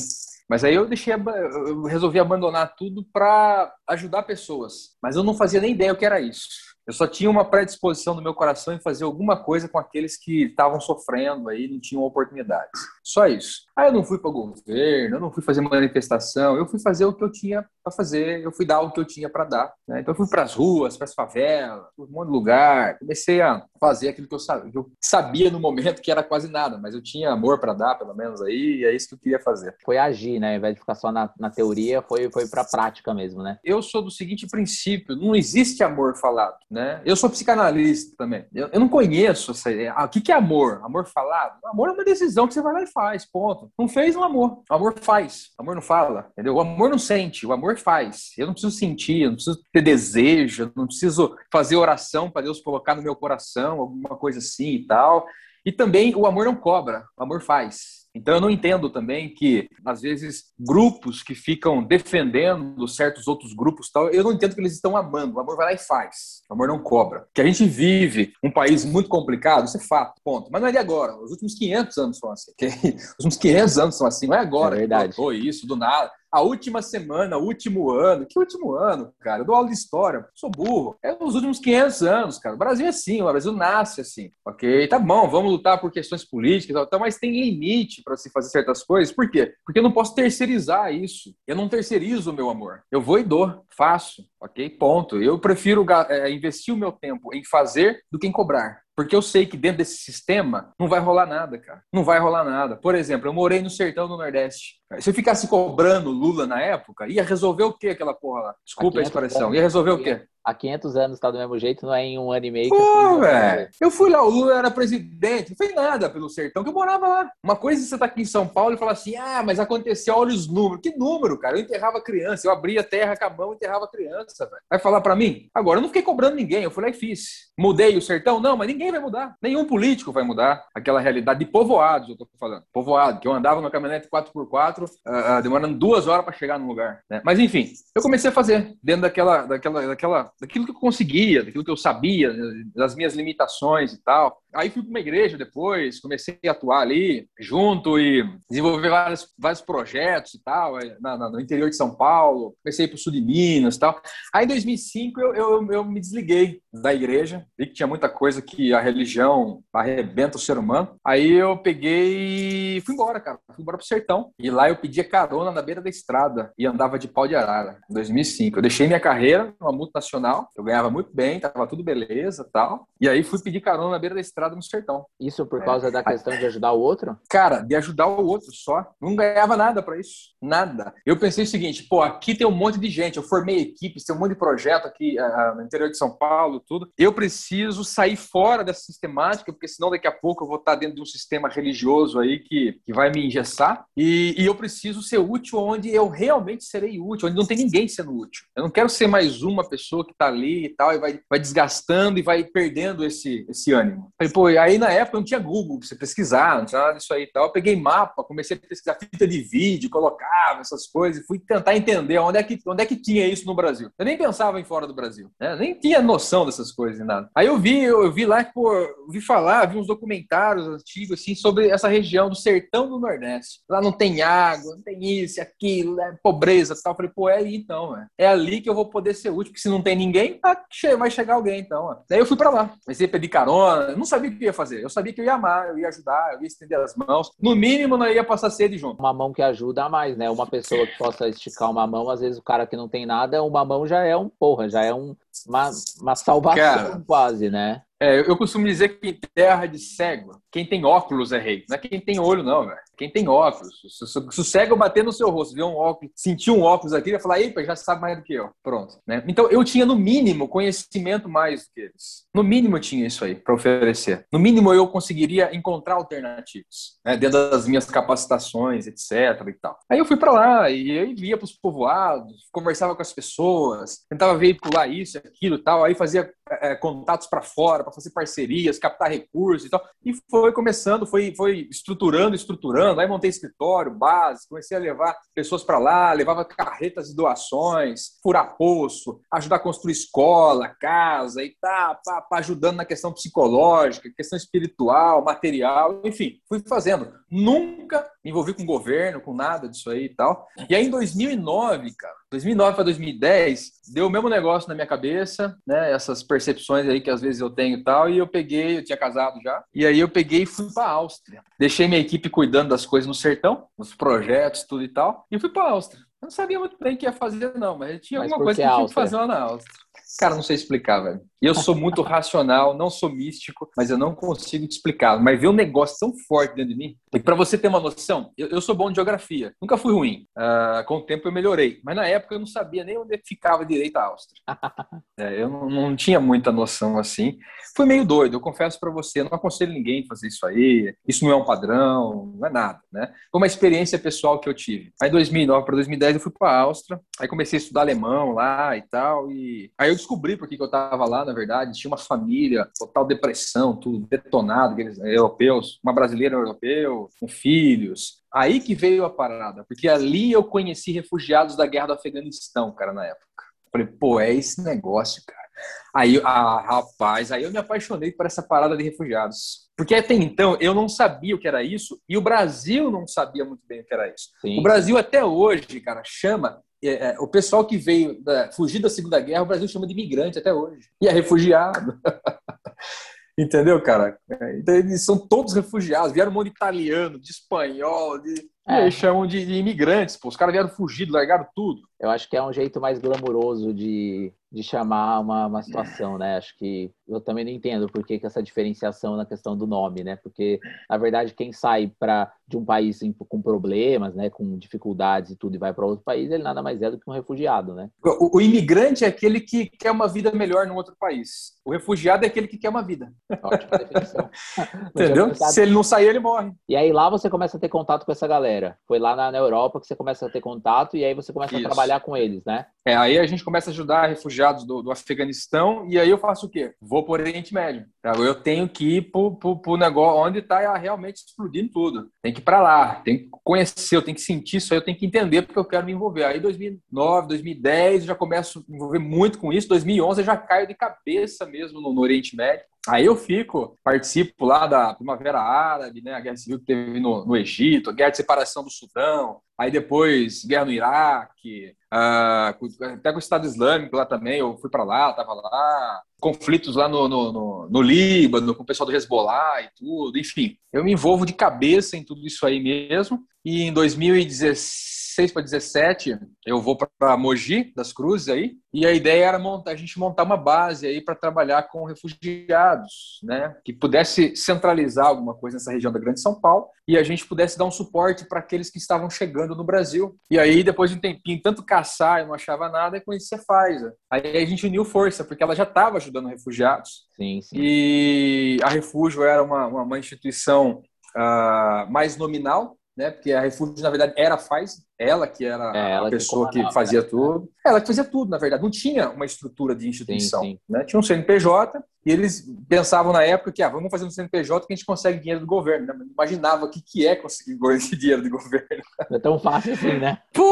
Mas aí eu deixei, eu resolvi abandonar tudo para ajudar pessoas. Mas eu não fazia nem ideia o que era isso. Eu só tinha uma predisposição no meu coração em fazer alguma coisa com aqueles que estavam sofrendo aí, não tinham oportunidades. Só isso. Aí eu não fui para o governo, eu não fui fazer manifestação, eu fui fazer o que eu tinha para fazer, eu fui dar o que eu tinha para dar. Né? Então eu fui para as ruas, para as favelas, para um monte de lugar, comecei a fazer aquilo que eu, sabia, que eu sabia no momento que era quase nada, mas eu tinha amor para dar, pelo menos aí, e é isso que eu queria fazer. Foi agir, né? Ao invés de ficar só na, na teoria, foi, foi para a prática mesmo, né? Eu sou do seguinte princípio: não existe amor falado. Né? Eu sou psicanalista também. Eu, eu não conheço essa ideia. Ah, o que, que é amor? Amor falado? Amor é uma decisão que você vai lá e faz, ponto. Não fez um amor. O amor faz. O amor não fala, entendeu? O amor não sente, o amor faz. Eu não preciso sentir, eu não preciso ter desejo, eu não preciso fazer oração para Deus colocar no meu coração, alguma coisa assim e tal. E também o amor não cobra, o amor faz. Então eu não entendo também que, às vezes, grupos que ficam defendendo certos outros grupos tal, eu não entendo que eles estão amando. O amor vai lá e faz. O amor não cobra. Que a gente vive um país muito complicado, isso é fato, ponto. Mas não é de agora. Os últimos 500 anos são assim. Os últimos 500 anos são assim. Não é agora. É verdade. Foi isso, do nada a última semana, o último ano. Que último ano, cara? Eu dou aula de história, sou burro. É os últimos 500 anos, cara. O Brasil é assim, o Brasil nasce assim. Ok, tá bom, vamos lutar por questões políticas, tal, mas tem limite para se fazer certas coisas. Por quê? Porque eu não posso terceirizar isso. Eu não terceirizo meu amor. Eu vou e dou, faço, ok? Ponto. Eu prefiro é, investir o meu tempo em fazer do que em cobrar. Porque eu sei que dentro desse sistema não vai rolar nada, cara. Não vai rolar nada. Por exemplo, eu morei no sertão do Nordeste. Se eu ficasse cobrando Lula na época, ia resolver o quê aquela porra lá? Desculpa a expressão. Ia resolver o quê? Há 500 anos tá do mesmo jeito, não é em um ano e meio. Pô, velho. Eu fui lá, o Lula era presidente, não fez nada pelo sertão, que eu morava lá. Uma coisa é você tá aqui em São Paulo e falar assim, ah, mas aconteceu, olha os números. Que número, cara? Eu enterrava criança, eu abria terra com a mão e enterrava criança, velho. Vai falar para mim? Agora, eu não fiquei cobrando ninguém, eu fui lá e fiz. Mudei o sertão? Não, mas ninguém vai mudar. Nenhum político vai mudar aquela realidade de povoados, eu tô falando. Povoado, que eu andava numa caminhonete 4x4, uh, uh, demorando duas horas para chegar no lugar. Né? Mas enfim, eu comecei a fazer dentro daquela, daquela, daquela, daquilo que eu conseguia daquilo que eu sabia, das minhas limitações e tal. Aí fui para uma igreja depois, comecei a atuar ali junto e desenvolver vários, vários projetos e tal, na, na, no interior de São Paulo. Comecei para o sul de Minas e tal. Aí em 2005 eu, eu, eu me desliguei da igreja, vi que tinha muita coisa que a religião arrebenta o ser humano. Aí eu peguei e fui embora, cara. Fui embora pro sertão. E lá eu pedia carona na beira da estrada e andava de pau de arara, em 2005. Eu deixei minha carreira numa multinacional, eu ganhava muito bem, tava tudo beleza tal. E aí fui pedir carona na beira da estrada no sertão. Isso por causa é. da questão de ajudar o outro? Cara, de ajudar o outro só. Não ganhava nada para isso. Nada. Eu pensei o seguinte, pô, aqui tem um monte de gente, eu formei equipes, tem um monte de projeto aqui uh, no interior de São Paulo, tudo. Eu preciso sair fora dessa sistemática, porque senão daqui a pouco eu vou estar dentro de um sistema religioso aí que, que vai me engessar. E, e eu preciso ser útil onde eu realmente serei útil, onde não tem ninguém sendo útil. Eu não quero ser mais uma pessoa que tá ali e tal, e vai, vai desgastando e vai perdendo esse, esse ânimo. Falei, pô, aí na época não tinha Google pra você pesquisar, não tinha nada disso aí e tal. Eu peguei mapa, comecei a pesquisar fita de vídeo, colocava essas coisas, fui tentar entender onde é que, onde é que tinha isso no Brasil. Eu nem pensava em fora do Brasil, né? nem tinha noção dessas coisas e nada. Aí eu vi, eu, vi lá, pô, vi falar, vi uns documentários antigos, assim, sobre essa região do sertão do Nordeste. Lá não tem água, não tem isso, aquilo, é pobreza e tal. Eu falei, pô, é aí então, véio. é ali que eu vou poder ser útil, porque se não tem ninguém, tá vai chegar alguém então. Ó. Daí eu fui para lá, comecei a pedir carona, não sabia o que ia fazer. Eu sabia que eu ia amar, eu ia ajudar, eu ia estender as mãos. No mínimo, não ia passar sede junto. Uma mão que ajuda a mais, né? Uma pessoa que possa esticar uma mão, às vezes o cara que não tem nada, uma mão já é um porra, já é um, uma, uma salvação cara, quase, né? É, eu costumo dizer que em terra de cego, quem tem óculos é rei. Não é quem tem olho, não, velho. Quem tem óculos. Se, se, se, o cego bater no seu rosto, ver um óculos, sentir um óculos aqui, ele vai falar, eita, já sabe mais do que eu. Pronto. Né? Então, eu tinha, no mínimo, conhecimento mais do que eles. No mínimo, eu tinha isso aí para oferecer. No mínimo, eu conseguiria encontrar alternativas, né? dentro das minhas capacitações, etc. e tal. Aí eu fui para lá e aí ia para os povoados, conversava com as pessoas, tentava veicular isso, aquilo e tal. Aí fazia é, contatos para fora, para fazer parcerias, captar recursos e tal. E foi começando, foi, foi estruturando, estruturando. Aí montei escritório, base, comecei a levar pessoas para lá, levava carretas de doações, furar poço, ajudar a construir escola, casa e tá, pá, pá, ajudando na questão psicológica, questão espiritual, material, enfim, fui fazendo. Nunca me envolvi com governo, com nada disso aí e tal. E aí em 2009, cara, 2009 para 2010, deu o mesmo negócio na minha cabeça, né? Essas percepções aí que às vezes eu tenho e tal. E eu peguei, eu tinha casado já. E aí eu peguei e fui para a Áustria. Deixei minha equipe cuidando das coisas no sertão, nos projetos, tudo e tal. E fui para a Áustria. Eu não sabia muito bem o que ia fazer, não, mas tinha mas alguma coisa que eu tinha que fazer lá na Áustria. Cara, não sei explicar, velho. Eu sou muito racional, não sou místico, mas eu não consigo te explicar. Mas ver um negócio tão forte dentro de mim. E para você ter uma noção, eu, eu, sou bom de geografia. Nunca fui ruim. Uh, com o tempo eu melhorei. Mas na época eu não sabia nem onde ficava direito a Áustria. é, eu não, não, tinha muita noção assim. Foi meio doido, eu confesso para você. Eu não aconselho ninguém a fazer isso aí. Isso não é um padrão, não é nada, né? Foi uma experiência pessoal que eu tive. Aí, 2009 para 2010, eu fui para a Áustria. Aí comecei a estudar alemão lá e tal. E aí eu descobri por que, que eu estava lá, na verdade. Tinha uma família, total depressão, tudo detonado, aqueles europeus, uma brasileira europeu, com filhos. Aí que veio a parada, porque ali eu conheci refugiados da guerra do Afeganistão, cara, na época. Falei, pô, é esse negócio, cara. Aí, ah, rapaz, aí eu me apaixonei por essa parada de refugiados. Porque até então eu não sabia o que era isso e o Brasil não sabia muito bem o que era isso. Sim. O Brasil até hoje, cara, chama é, é, o pessoal que veio da, fugir da Segunda Guerra, o Brasil chama de imigrante até hoje. E é refugiado. Entendeu, cara? É, então, eles são todos refugiados. Vieram um monte de italiano, de espanhol, de é. Eles chamam de, de, imigrantes, pô. Os caras vieram fugidos, largaram tudo. Eu acho que é um jeito mais glamuroso de, de chamar uma, uma situação, né? Acho que eu também não entendo por que, que essa diferenciação na questão do nome, né? Porque, na verdade, quem sai para de um país com problemas, né, com dificuldades e tudo, e vai para outro país, ele nada mais é do que um refugiado, né? O, o, imigrante é aquele que quer uma vida melhor num outro país. O refugiado é aquele que quer uma vida. Ótima definição. Entendeu? Se ele não sair, ele morre. E aí lá você começa a ter contato com essa galera. Foi lá na, na Europa que você começa a ter contato e aí você começa Isso. a trabalhar com eles, né? É, aí a gente começa a ajudar refugiados do, do Afeganistão e aí eu faço o quê? Vou por Oriente Médio. Tá? Eu tenho que ir pro, pro negócio onde está realmente explodindo tudo. Tem que ir para lá, tem que conhecer, eu tenho que sentir isso aí, eu tenho que entender porque eu quero me envolver. Aí 2009, 2010 eu já começo a me envolver muito com isso. 2011 eu já caio de cabeça mesmo no, no Oriente Médio. Aí eu fico, participo lá da Primavera Árabe, né, a guerra civil que teve no, no Egito, a guerra de separação do Sudão, aí depois guerra no Iraque, uh, até com o Estado Islâmico lá também, eu fui para lá, estava lá, conflitos lá no, no, no, no, Líbano, com o pessoal do Hezbollah e tudo, enfim. Eu me envolvo de cabeça em tudo isso aí mesmo, e em 2016 16 para 17, eu vou para Mogi das Cruzes aí, e a ideia era montar, a gente montar uma base aí para trabalhar com refugiados, né? Que pudesse centralizar alguma coisa nessa região da Grande São Paulo e a gente pudesse dar um suporte para aqueles que estavam chegando no Brasil. E aí, depois de um tempinho, tanto caçar, eu não achava nada, e com isso você faz. Aí a gente uniu força, porque ela já estava ajudando refugiados. Sim, sim. E a Refúgio era uma, uma, uma instituição uh, mais nominal, né? Porque a Refúgio, na verdade, era a Pfizer, ela que era é, ela a pessoa que, que fazia né? tudo. Ela que fazia tudo, na verdade. Não tinha uma estrutura de instituição. Sim, sim. Né? Tinha um CNPJ e eles pensavam na época que ah, vamos fazer um CNPJ que a gente consegue dinheiro do governo. Né? Imaginava o que, que é conseguir dinheiro do governo. É tão fácil assim, né? Pô!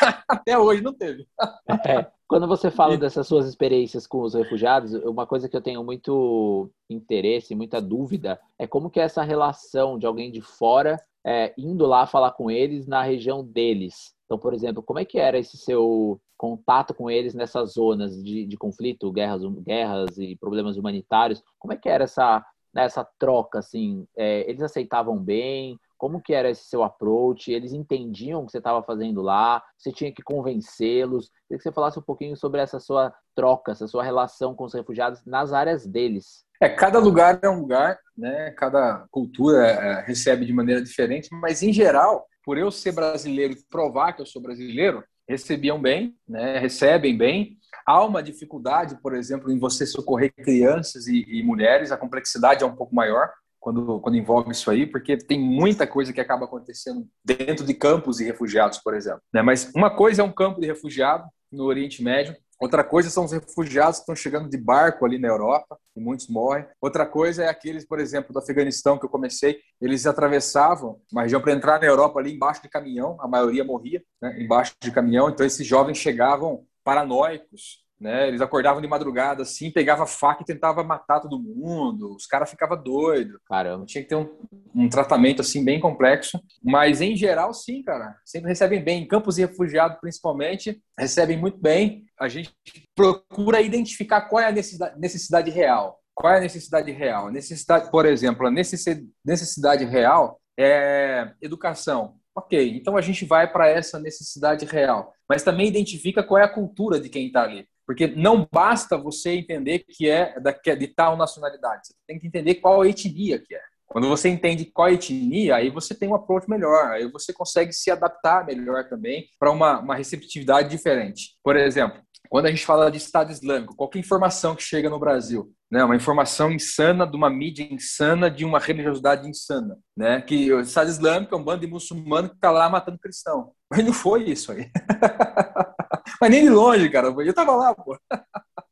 Até hoje não teve. É. Quando você fala dessas suas experiências com os refugiados, uma coisa que eu tenho muito interesse, muita dúvida, é como que é essa relação de alguém de fora é, indo lá falar com eles na região deles. Então, por exemplo, como é que era esse seu contato com eles nessas zonas de, de conflito, guerras, guerras e problemas humanitários? Como é que era essa, né, essa troca, assim? É, eles aceitavam bem? Como que era esse seu approach? Eles entendiam o que você estava fazendo lá? Você tinha que convencê-los? Queria que você falasse um pouquinho sobre essa sua troca, essa sua relação com os refugiados nas áreas deles. É, cada lugar é um lugar, né? Cada cultura é, recebe de maneira diferente, mas em geral, por eu ser brasileiro e provar que eu sou brasileiro, recebiam bem, né? Recebem bem. Há uma dificuldade, por exemplo, em você socorrer crianças e, e mulheres, a complexidade é um pouco maior quando, quando envolve isso aí, porque tem muita coisa que acaba acontecendo dentro de campos de refugiados, por exemplo. Né? Mas uma coisa é um campo de refugiado no Oriente Médio, Outra coisa são os refugiados que estão chegando de barco ali na Europa, e muitos morrem. Outra coisa é aqueles, por exemplo, do Afeganistão que eu comecei, eles atravessavam uma região para entrar na Europa ali embaixo de caminhão, a maioria morria né, embaixo de caminhão, então esses jovens chegavam paranoicos, né? Eles acordavam de madrugada assim, pegava faca e tentava matar todo mundo. Os caras ficavam doidos. Caramba. Tinha que ter um, um, tratamento assim bem complexo. Mas em geral, sim, cara. Sempre recebem bem. Em campos de refugiados, principalmente, recebem muito bem. A gente procura identificar qual é a necessidade, necessidade real. Qual é a necessidade real? A necessidade, por exemplo, a necessidade real é educação. Ok, então a gente vai para essa necessidade real, mas também identifica qual é a cultura de quem está ali. Porque não basta você entender que é, que é de tal nacionalidade, você tem que entender qual etnia que é. Quando você entende qual etnia, aí você tem um approach melhor, aí você consegue se adaptar melhor também para uma, uma receptividade diferente. Por exemplo, quando a gente fala de Estado Islâmico, qualquer informação que chega no Brasil, né, uma informação insana de uma mídia insana, de uma religiosidade insana, né, que o Estado Islâmico é um bando de muçulmano que está lá matando cristão. Mas não foi isso aí. Mas nem de longe, cara. Eu tava lá, pô.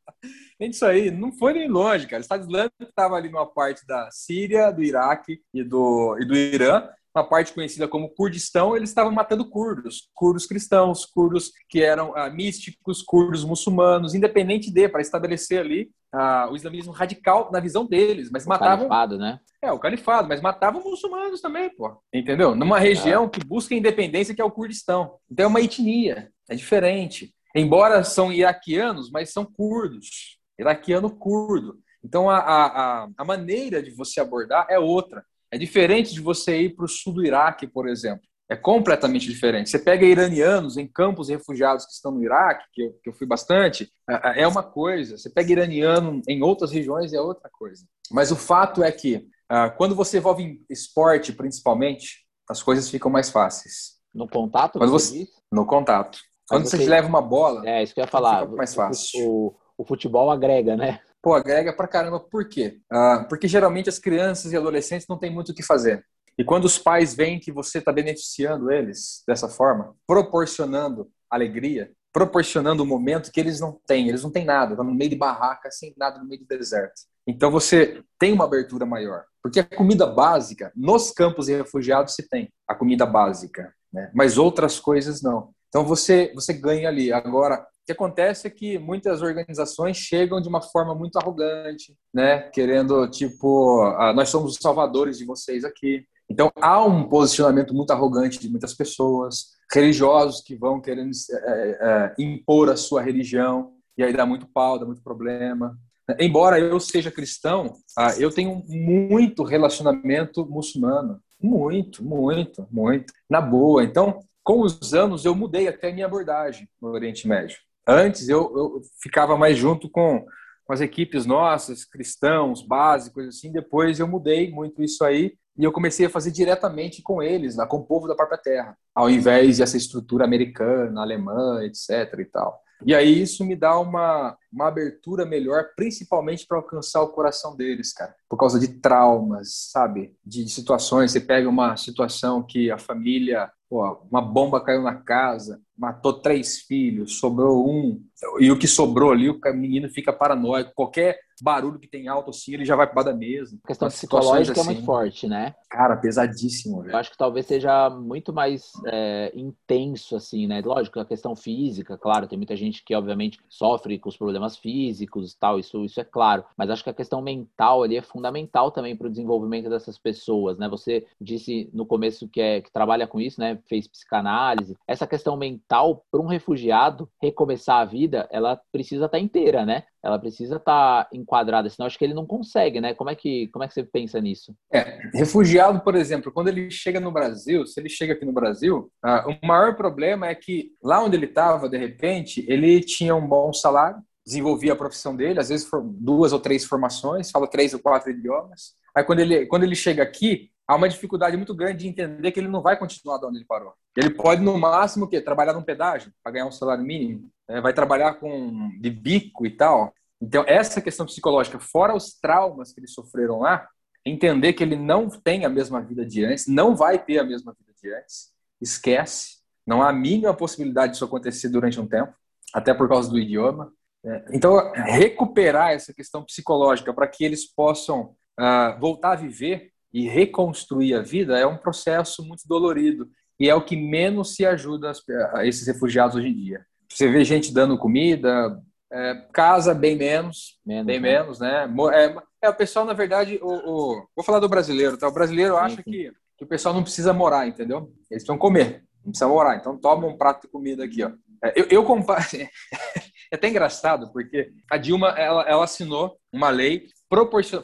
Nem disso aí, não foi nem longe, cara. O Estado Islâmico estava ali numa parte da Síria, do Iraque e do, e do Irã, uma parte conhecida como Kurdistão, eles estavam matando curdos, curdos cristãos, curdos que eram ah, místicos, curdos muçulmanos, independente de, para estabelecer ali ah, o islamismo radical na visão deles, mas o matavam... Califado, né? É, o califado, mas matavam muçulmanos também, pô. Entendeu? Numa região que busca independência, que é o Kurdistão. Então é uma etnia, é diferente. Embora são iraquianos, mas são curdos. Iraquiano curdo. Então a, a, a maneira de você abordar é outra. É diferente de você ir para o sul do Iraque, por exemplo. É completamente diferente. Você pega iranianos em campos refugiados que estão no Iraque, que eu, que eu fui bastante, é, é uma coisa. Você pega iraniano em outras regiões, é outra coisa. Mas o fato é que, ah, quando você envolve esporte, principalmente, as coisas ficam mais fáceis. No contato? Quando você no contato. Quando você, você, leva uma bola. É, isso que eu ia falar. Fica mais fácil. O, o futebol agrega, né? Pô, agrega pra caramba. Por quê? Ah, porque geralmente as crianças e adolescentes não têm muito o que fazer. E quando os pais veem que você está beneficiando eles dessa forma, proporcionando alegria, proporcionando um momento que eles não têm, eles não têm nada, estão no meio de barraca, sem nada, no meio do deserto. Então você tem uma abertura maior, porque a comida básica nos campos de refugiados se tem, a comida básica, né? mas outras coisas não. Então você você ganha ali. Agora, o que acontece é que muitas organizações chegam de uma forma muito arrogante, né? Querendo tipo, ah, nós somos os salvadores de vocês aqui. Então há um posicionamento muito arrogante de muitas pessoas, religiosos que vão querendo é, é, impor a sua religião e aí dá muito pau, dá muito problema. Embora eu seja cristão, ah, eu tenho muito relacionamento muçulmano, muito, muito, muito, na boa. Então com os anos eu mudei até a minha abordagem no Oriente Médio. Antes eu, eu ficava mais junto com, com as equipes nossas, cristãos, básicos, assim. Depois eu mudei muito isso aí e eu comecei a fazer diretamente com eles, com o povo da própria terra, ao invés dessa estrutura americana, alemã, etc. e tal. E aí isso me dá uma, uma abertura melhor, principalmente para alcançar o coração deles, cara. Por causa de traumas, sabe? De situações. Você pega uma situação que a família Pô, uma bomba caiu na casa, matou três filhos, sobrou um. E o que sobrou ali, o menino fica paranoico. Qualquer barulho que tem alto assim, ele já vai para da mesa. A questão psicológica assim, é muito forte, né? Cara, pesadíssimo. Velho. Eu acho que talvez seja muito mais é, intenso, assim, né? Lógico, a questão física, claro, tem muita gente que, obviamente, sofre com os problemas físicos e tal, isso, isso é claro. Mas acho que a questão mental ali é fundamental também para o desenvolvimento dessas pessoas, né? Você disse no começo que, é, que trabalha com isso, né? Fez psicanálise. Essa questão mental para um refugiado recomeçar a vida, ela precisa estar tá inteira, né? Ela precisa estar tá enquadrada, senão acho que ele não consegue, né? Como é que como é que você pensa nisso? É, refugiado, por exemplo, quando ele chega no Brasil, se ele chega aqui no Brasil, ah, o maior problema é que lá onde ele estava, de repente, ele tinha um bom salário, desenvolvia a profissão dele, às vezes duas ou três formações, fala três ou quatro idiomas. Aí quando ele, quando ele chega aqui, há uma dificuldade muito grande de entender que ele não vai continuar de onde ele parou. Ele pode, no máximo, o quê? trabalhar num pedágio para ganhar um salário mínimo, é, vai trabalhar com de bico e tal. Então, essa questão psicológica, fora os traumas que eles sofreram lá, entender que ele não tem a mesma vida de antes, não vai ter a mesma vida de antes, esquece. Não há a mínima possibilidade disso acontecer durante um tempo, até por causa do idioma. É, então, recuperar essa questão psicológica para que eles possam uh, voltar a viver e reconstruir a vida é um processo muito dolorido e é o que menos se ajuda a esses refugiados hoje em dia. Você vê gente dando comida, é, casa bem menos, menos bem né? menos, né? É, é, o pessoal, na verdade, o, o, vou falar do brasileiro, tá? O brasileiro acha sim. Que, que o pessoal não precisa morar, entendeu? Eles precisam comer, não precisa morar. Então toma um prato de comida aqui, ó. É, eu, eu comparo. é até engraçado, porque a Dilma ela, ela assinou uma lei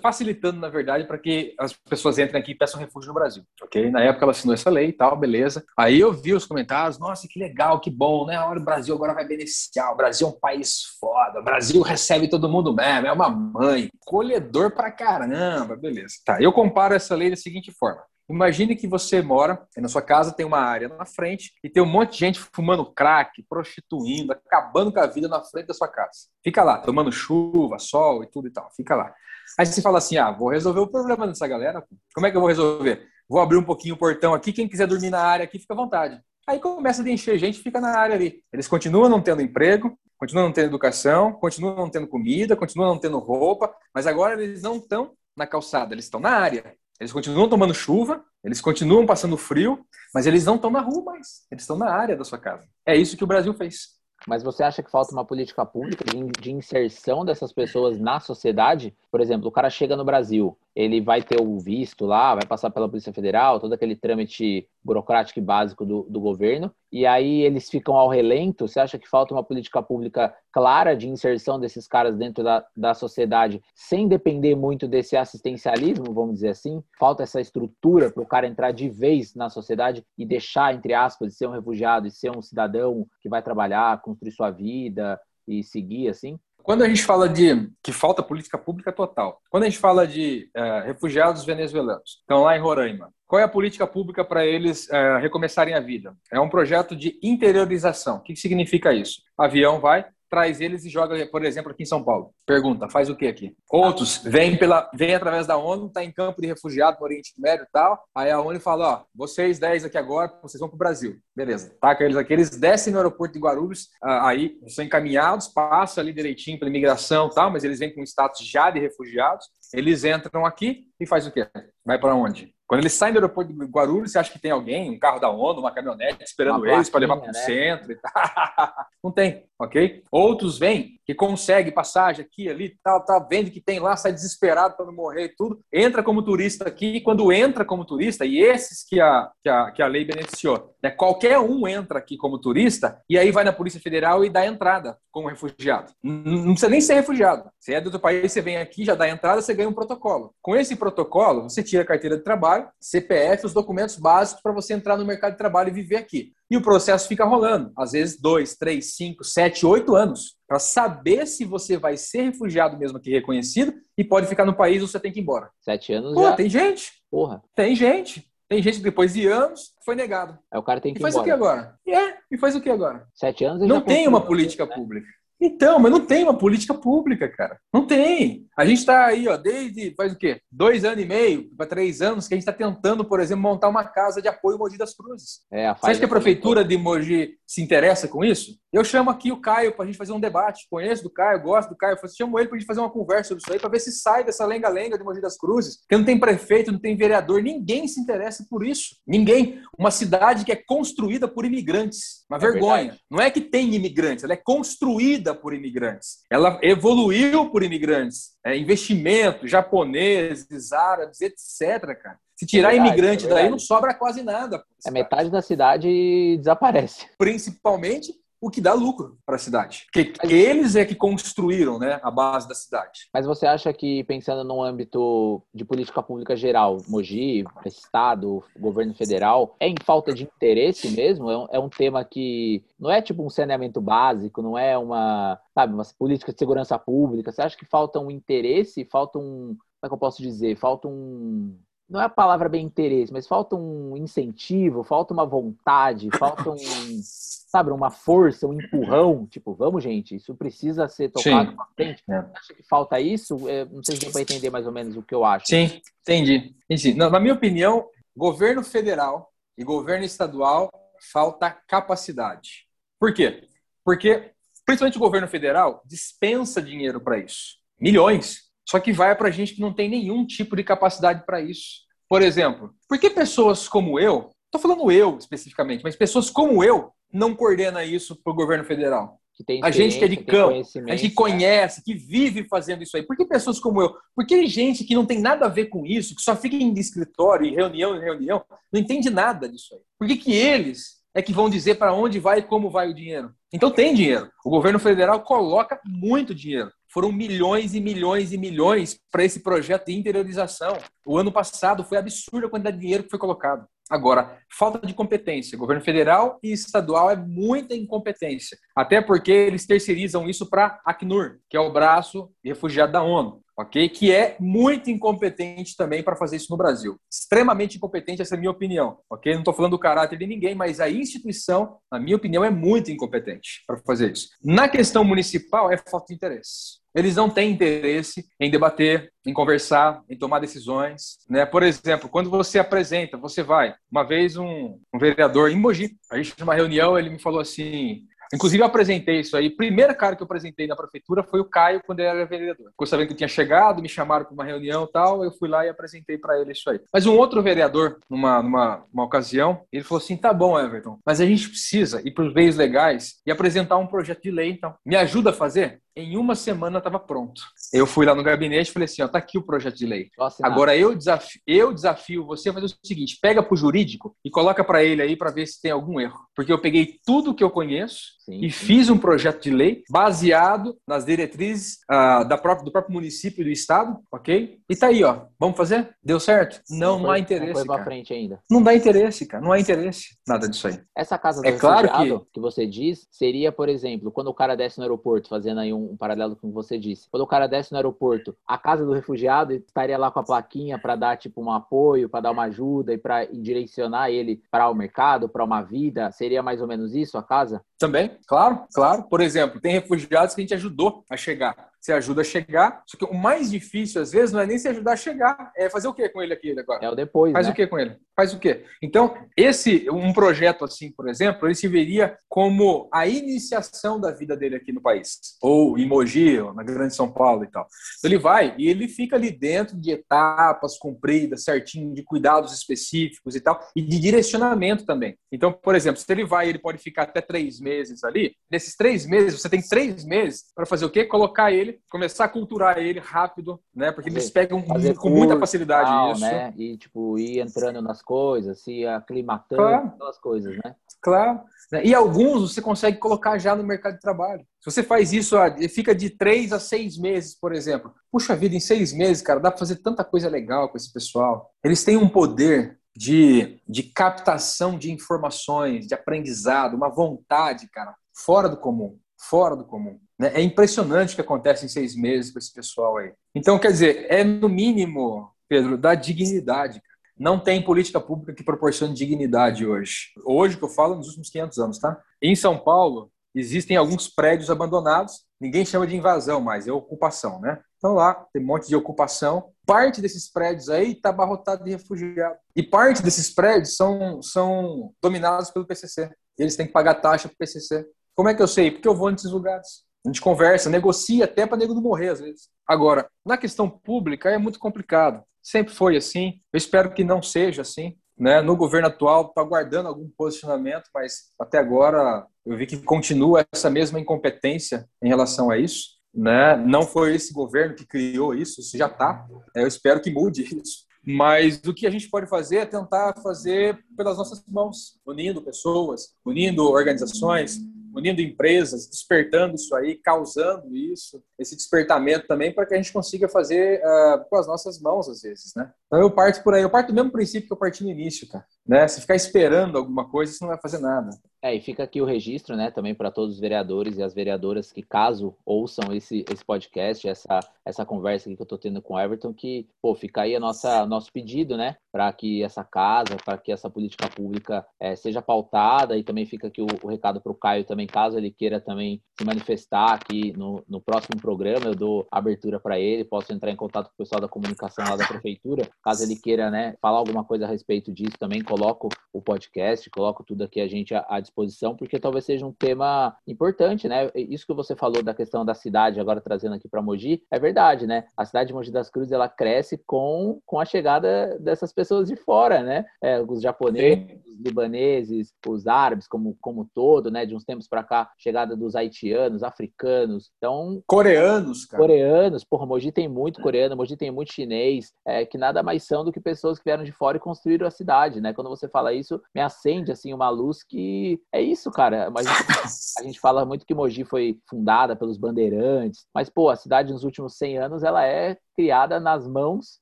facilitando, na verdade, para que as pessoas entrem aqui e peçam refúgio no Brasil, ok? Na época ela assinou essa lei e tal, beleza. Aí eu vi os comentários, nossa, que legal, que bom, né? Olha, o Brasil agora vai beneficiar, o Brasil é um país foda, o Brasil recebe todo mundo mesmo, é uma mãe, colhedor pra caramba, beleza. Tá, eu comparo essa lei da seguinte forma. Imagine que você mora, na sua casa tem uma área na frente e tem um monte de gente fumando crack, prostituindo, acabando com a vida na frente da sua casa. Fica lá, tomando chuva, sol e tudo e tal. Fica lá. Aí você fala assim: ah, vou resolver o problema dessa galera. Como é que eu vou resolver? Vou abrir um pouquinho o portão aqui, quem quiser dormir na área aqui, fica à vontade. Aí começa a encher gente, fica na área ali. Eles continuam não tendo emprego, continuam não tendo educação, continuam não tendo comida, continuam não tendo roupa, mas agora eles não estão na calçada, eles estão na área. Eles continuam tomando chuva, eles continuam passando frio, mas eles não estão na rua mais. Eles estão na área da sua casa. É isso que o Brasil fez. Mas você acha que falta uma política pública de, inserção dessas pessoas na sociedade? Por exemplo, o cara chega no Brasil, ele vai ter o visto lá, vai passar pela Polícia Federal, todo aquele trâmite burocrático e básico do, do governo, e aí eles ficam ao relento. Você acha que falta uma política pública clara de inserção desses caras dentro da, da sociedade, sem depender muito desse assistencialismo, vamos dizer assim? Falta essa estrutura para o cara entrar de vez na sociedade e deixar, entre aspas, de ser um refugiado e ser um cidadão que vai trabalhar, construir sua vida e seguir assim? Quando a gente fala de que falta política pública total, quando a gente fala de é, refugiados venezuelanos, estão lá em Roraima, qual é a política pública para eles é, recomeçarem a vida? É um projeto de interiorização. O que significa isso? Avião vai, traz eles e joga, por exemplo, aqui em São Paulo. Pergunta, faz o que aqui? Outros vêm pela, vêm através da ONU, tá em campo de refugiado no Oriente Médio e tal. Aí a ONU fala, ó, vocês 10 aqui agora, vocês vão pro Brasil. Beleza. Taca eles aqui, eles descem no aeroporto de Guarulhos, aí são encaminhados, passam ali direitinho pela imigração e tal, mas eles vêm com status já de refugiados. Eles entram aqui e faz o quê? Vai para onde? Quando eles saem do aeroporto de Guarulhos, você acha que tem alguém, um carro da ONU, uma caminhonete, esperando uma eles para levar para o né? centro e tal. Não tem, ok? Outros vêm que consegue passagem aqui, ali, tal, tal, vende que tem lá, sai desesperado para não morrer e tudo, entra como turista aqui, e quando entra como turista, e esses que a, que a, que a lei beneficiou, né, qualquer um entra aqui como turista e aí vai na Polícia Federal e dá entrada como refugiado. Não precisa nem ser refugiado. Você é do outro país, você vem aqui, já dá entrada, você ganha um protocolo. Com esse protocolo, você tira a carteira de trabalho, CPF, os documentos básicos para você entrar no mercado de trabalho e viver aqui. E o processo fica rolando, às vezes dois, três, cinco, sete, oito anos, para saber se você vai ser refugiado mesmo aqui reconhecido e pode ficar no país ou você tem que ir embora. Sete anos Pô, já. tem gente. Porra. Tem gente. Tem gente que depois de anos foi negado. Aí o cara tem que e faz embora. o que agora? É, e faz o que agora? Sete anos Não tem uma política né? pública. Então, mas não tem uma política pública, cara. Não tem. A gente está aí, ó, desde faz o quê? Dois anos e meio para três anos que a gente está tentando, por exemplo, montar uma casa de apoio Mogi das Cruzes. É, Você acha que a prefeitura de Mogi se interessa com isso? Eu chamo aqui o Caio para a gente fazer um debate. Conheço do Caio, gosto do Caio. Chamo ele para a gente fazer uma conversa sobre isso aí, para ver se sai dessa lenga-lenga de Mogi das Cruzes. Porque não tem prefeito, não tem vereador, ninguém se interessa por isso. Ninguém. Uma cidade que é construída por imigrantes. Uma é vergonha. Verdade. Não é que tem imigrantes, ela é construída por imigrantes. Ela evoluiu por imigrantes é, investimento, japoneses, árabes, etc., cara. Se tirar é verdade, imigrante é daí, não sobra quase nada. É metade da cidade desaparece. Principalmente o que dá lucro para a cidade. Que, que, eles é que construíram né, a base da cidade. Mas você acha que, pensando no âmbito de política pública geral, Mogi, Estado, governo federal, é em falta de interesse mesmo? É um, é um tema que não é tipo um saneamento básico, não é uma, sabe, uma política de segurança pública. Você acha que falta um interesse, falta um, como é que eu posso dizer? Falta um não é a palavra bem interesse, mas falta um incentivo, falta uma vontade, falta um, sabe, uma força, um empurrão, tipo, vamos, gente, isso precisa ser tocado para frente. É. Acha que falta isso? É, não sei se deu para entender mais ou menos o que eu acho. Sim, entendi. entendi. Na, na minha opinião, governo federal e governo estadual falta capacidade. Por quê? Porque, principalmente o governo federal, dispensa dinheiro para isso. Milhões. Só que vai para gente que não tem nenhum tipo de capacidade para isso. Por exemplo, por que pessoas como eu, estou falando eu especificamente, mas pessoas como eu não coordena isso para o governo federal? a gente que é de campo, a gente que conhece, que vive fazendo isso aí. Por que pessoas como eu? Por que gente que não tem nada a ver com isso, que só fica em escritório, em reunião, em reunião, não entende nada disso aí? Por que, que eles é que vão dizer para onde vai e como vai o dinheiro? Então tem dinheiro. O governo federal coloca muito dinheiro. Foram milhões e milhões e milhões para esse projeto de interiorização. O ano passado foi absurda a quantidade de dinheiro que foi colocado. Agora, falta de competência. Governo federal e estadual é muita incompetência. Até porque eles terceirizam isso para a Acnur, que é o braço refugiado da ONU, ok? Que é muito incompetente também para fazer isso no Brasil. Extremamente incompetente, essa é a minha opinião, ok? Não estou falando do caráter de ninguém, mas a instituição, na minha opinião, é muito incompetente para fazer isso. Na questão municipal, é falta de interesse. Eles não têm interesse em debater, em conversar, em tomar decisões. Né? Por exemplo, quando você apresenta, você vai. Uma vez um, um vereador em Mogi, a gente numa reunião, ele me falou assim: Inclusive, eu apresentei isso aí. Primeiro cara que eu apresentei na prefeitura foi o Caio, quando ele era vereador. Ficou sabendo que tinha chegado, me chamaram para uma reunião e tal, eu fui lá e apresentei para ele isso aí. Mas um outro vereador, numa, numa uma ocasião, ele falou assim: tá bom, Everton, mas a gente precisa ir para os meios legais e apresentar um projeto de lei, então. Me ajuda a fazer? Em uma semana estava pronto. Eu fui lá no gabinete e falei assim: ó, tá aqui o projeto de lei. Nossa, Agora eu desafio, eu desafio você a fazer o seguinte: pega para o jurídico e coloca para ele aí para ver se tem algum erro. Porque eu peguei tudo que eu conheço sim, e fiz um projeto de lei baseado nas diretrizes uh, da própria, do próprio município e do estado, ok? E tá aí, ó. Vamos fazer? Deu certo? Não, não, há interesse. Não foi pra frente ainda. Não dá interesse, cara. Não há interesse. Nada disso aí. Essa casa do é claro que... que você diz seria, por exemplo, quando o cara desce no aeroporto, fazendo aí um um, paralelo com o que você disse. Quando o cara desce no aeroporto, a casa do refugiado estaria lá com a plaquinha para dar tipo um apoio, para dar uma ajuda e para direcionar ele para o mercado, para uma vida. Seria mais ou menos isso a casa? Também, claro, claro. Por exemplo, tem refugiados que a gente ajudou a chegar você ajuda a chegar. Só que o mais difícil, às vezes, não é nem se ajudar a chegar, é fazer o que com ele aqui agora? É o depois. Faz né? o que com ele? Faz o quê? Então, esse, um projeto assim, por exemplo, ele se veria como a iniciação da vida dele aqui no país. Ou em Mogi, ou na Grande São Paulo e tal. Ele vai e ele fica ali dentro de etapas cumpridas, certinho, de cuidados específicos e tal, e de direcionamento também. Então, por exemplo, se ele vai, ele pode ficar até três meses ali. Nesses três meses, você tem três meses para fazer o quê? Colocar ele começar a culturar ele rápido, né? Porque fazer, eles pegam com muita facilidade tal, isso. Né? E, tipo, ir entrando nas coisas, se aclimatando, claro. coisas, né? Claro. E alguns você consegue colocar já no mercado de trabalho. Se você faz isso, fica de três a seis meses, por exemplo. Puxa vida, em seis meses, cara, dá para fazer tanta coisa legal com esse pessoal. Eles têm um poder de, de captação de informações, de aprendizado, uma vontade, cara, fora do comum. Fora do comum. Né? É impressionante o que acontece em seis meses com esse pessoal aí. Então, quer dizer, é no mínimo, Pedro, da dignidade. Não tem política pública que proporcione dignidade hoje. Hoje, que eu falo, nos últimos 500 anos, tá? Em São Paulo, existem alguns prédios abandonados. Ninguém chama de invasão mais, é ocupação, né? Então lá tem um monte de ocupação. Parte desses prédios aí está abarrotado de refugiados. E parte desses prédios são, são dominados pelo PCC. Eles têm que pagar taxa para o PCC. Como é que eu sei? Porque eu vou nesses lugares. A gente conversa, negocia até para nego não morrer às vezes. Agora, na questão pública é muito complicado. Sempre foi assim. Eu espero que não seja assim. Né? No governo atual está aguardando algum posicionamento, mas até agora eu vi que continua essa mesma incompetência em relação a isso. Né? Não foi esse governo que criou isso, isso já está. Eu espero que mude isso. Mas o que a gente pode fazer é tentar fazer pelas nossas mãos, unindo pessoas, unindo organizações, unindo empresas, despertando isso aí, causando isso, esse despertamento também para que a gente consiga fazer uh, com as nossas mãos às vezes, né? Então eu parto por aí, eu parto do mesmo princípio que eu parti no início, cara. Né? Se ficar esperando alguma coisa, você não vai fazer nada. É, e fica aqui o registro, né, também para todos os vereadores e as vereadoras que, caso ouçam esse, esse podcast, essa, essa conversa aqui que eu estou tendo com o Everton, que, pô, fica aí a nossa, nosso pedido, né, para que essa casa, para que essa política pública é, seja pautada, e também fica aqui o, o recado para o Caio também, caso ele queira também se manifestar aqui no, no próximo programa, eu dou abertura para ele, posso entrar em contato com o pessoal da comunicação lá da prefeitura, caso ele queira, né, falar alguma coisa a respeito disso também, coloco o podcast, coloco tudo aqui a gente à, à disposição, porque talvez seja um tema importante, né? Isso que você falou da questão da cidade, agora trazendo aqui para Mogi, é verdade, né? A cidade de Mogi das Cruzes ela cresce com, com a chegada dessas pessoas de fora, né? É, os japoneses, Sim. os libaneses, os árabes como como todo, né? De uns tempos para cá, chegada dos haitianos, africanos, então coreanos, cara. Coreanos, porra, Mogi tem muito coreano, Mogi tem muito chinês, é, que nada mais são do que pessoas que vieram de fora e construíram a cidade, né? Quando você fala isso, me acende assim uma luz que é isso, cara. Mas a gente fala muito que Mogi foi fundada pelos bandeirantes, mas pô, a cidade nos últimos 100 anos ela é criada nas mãos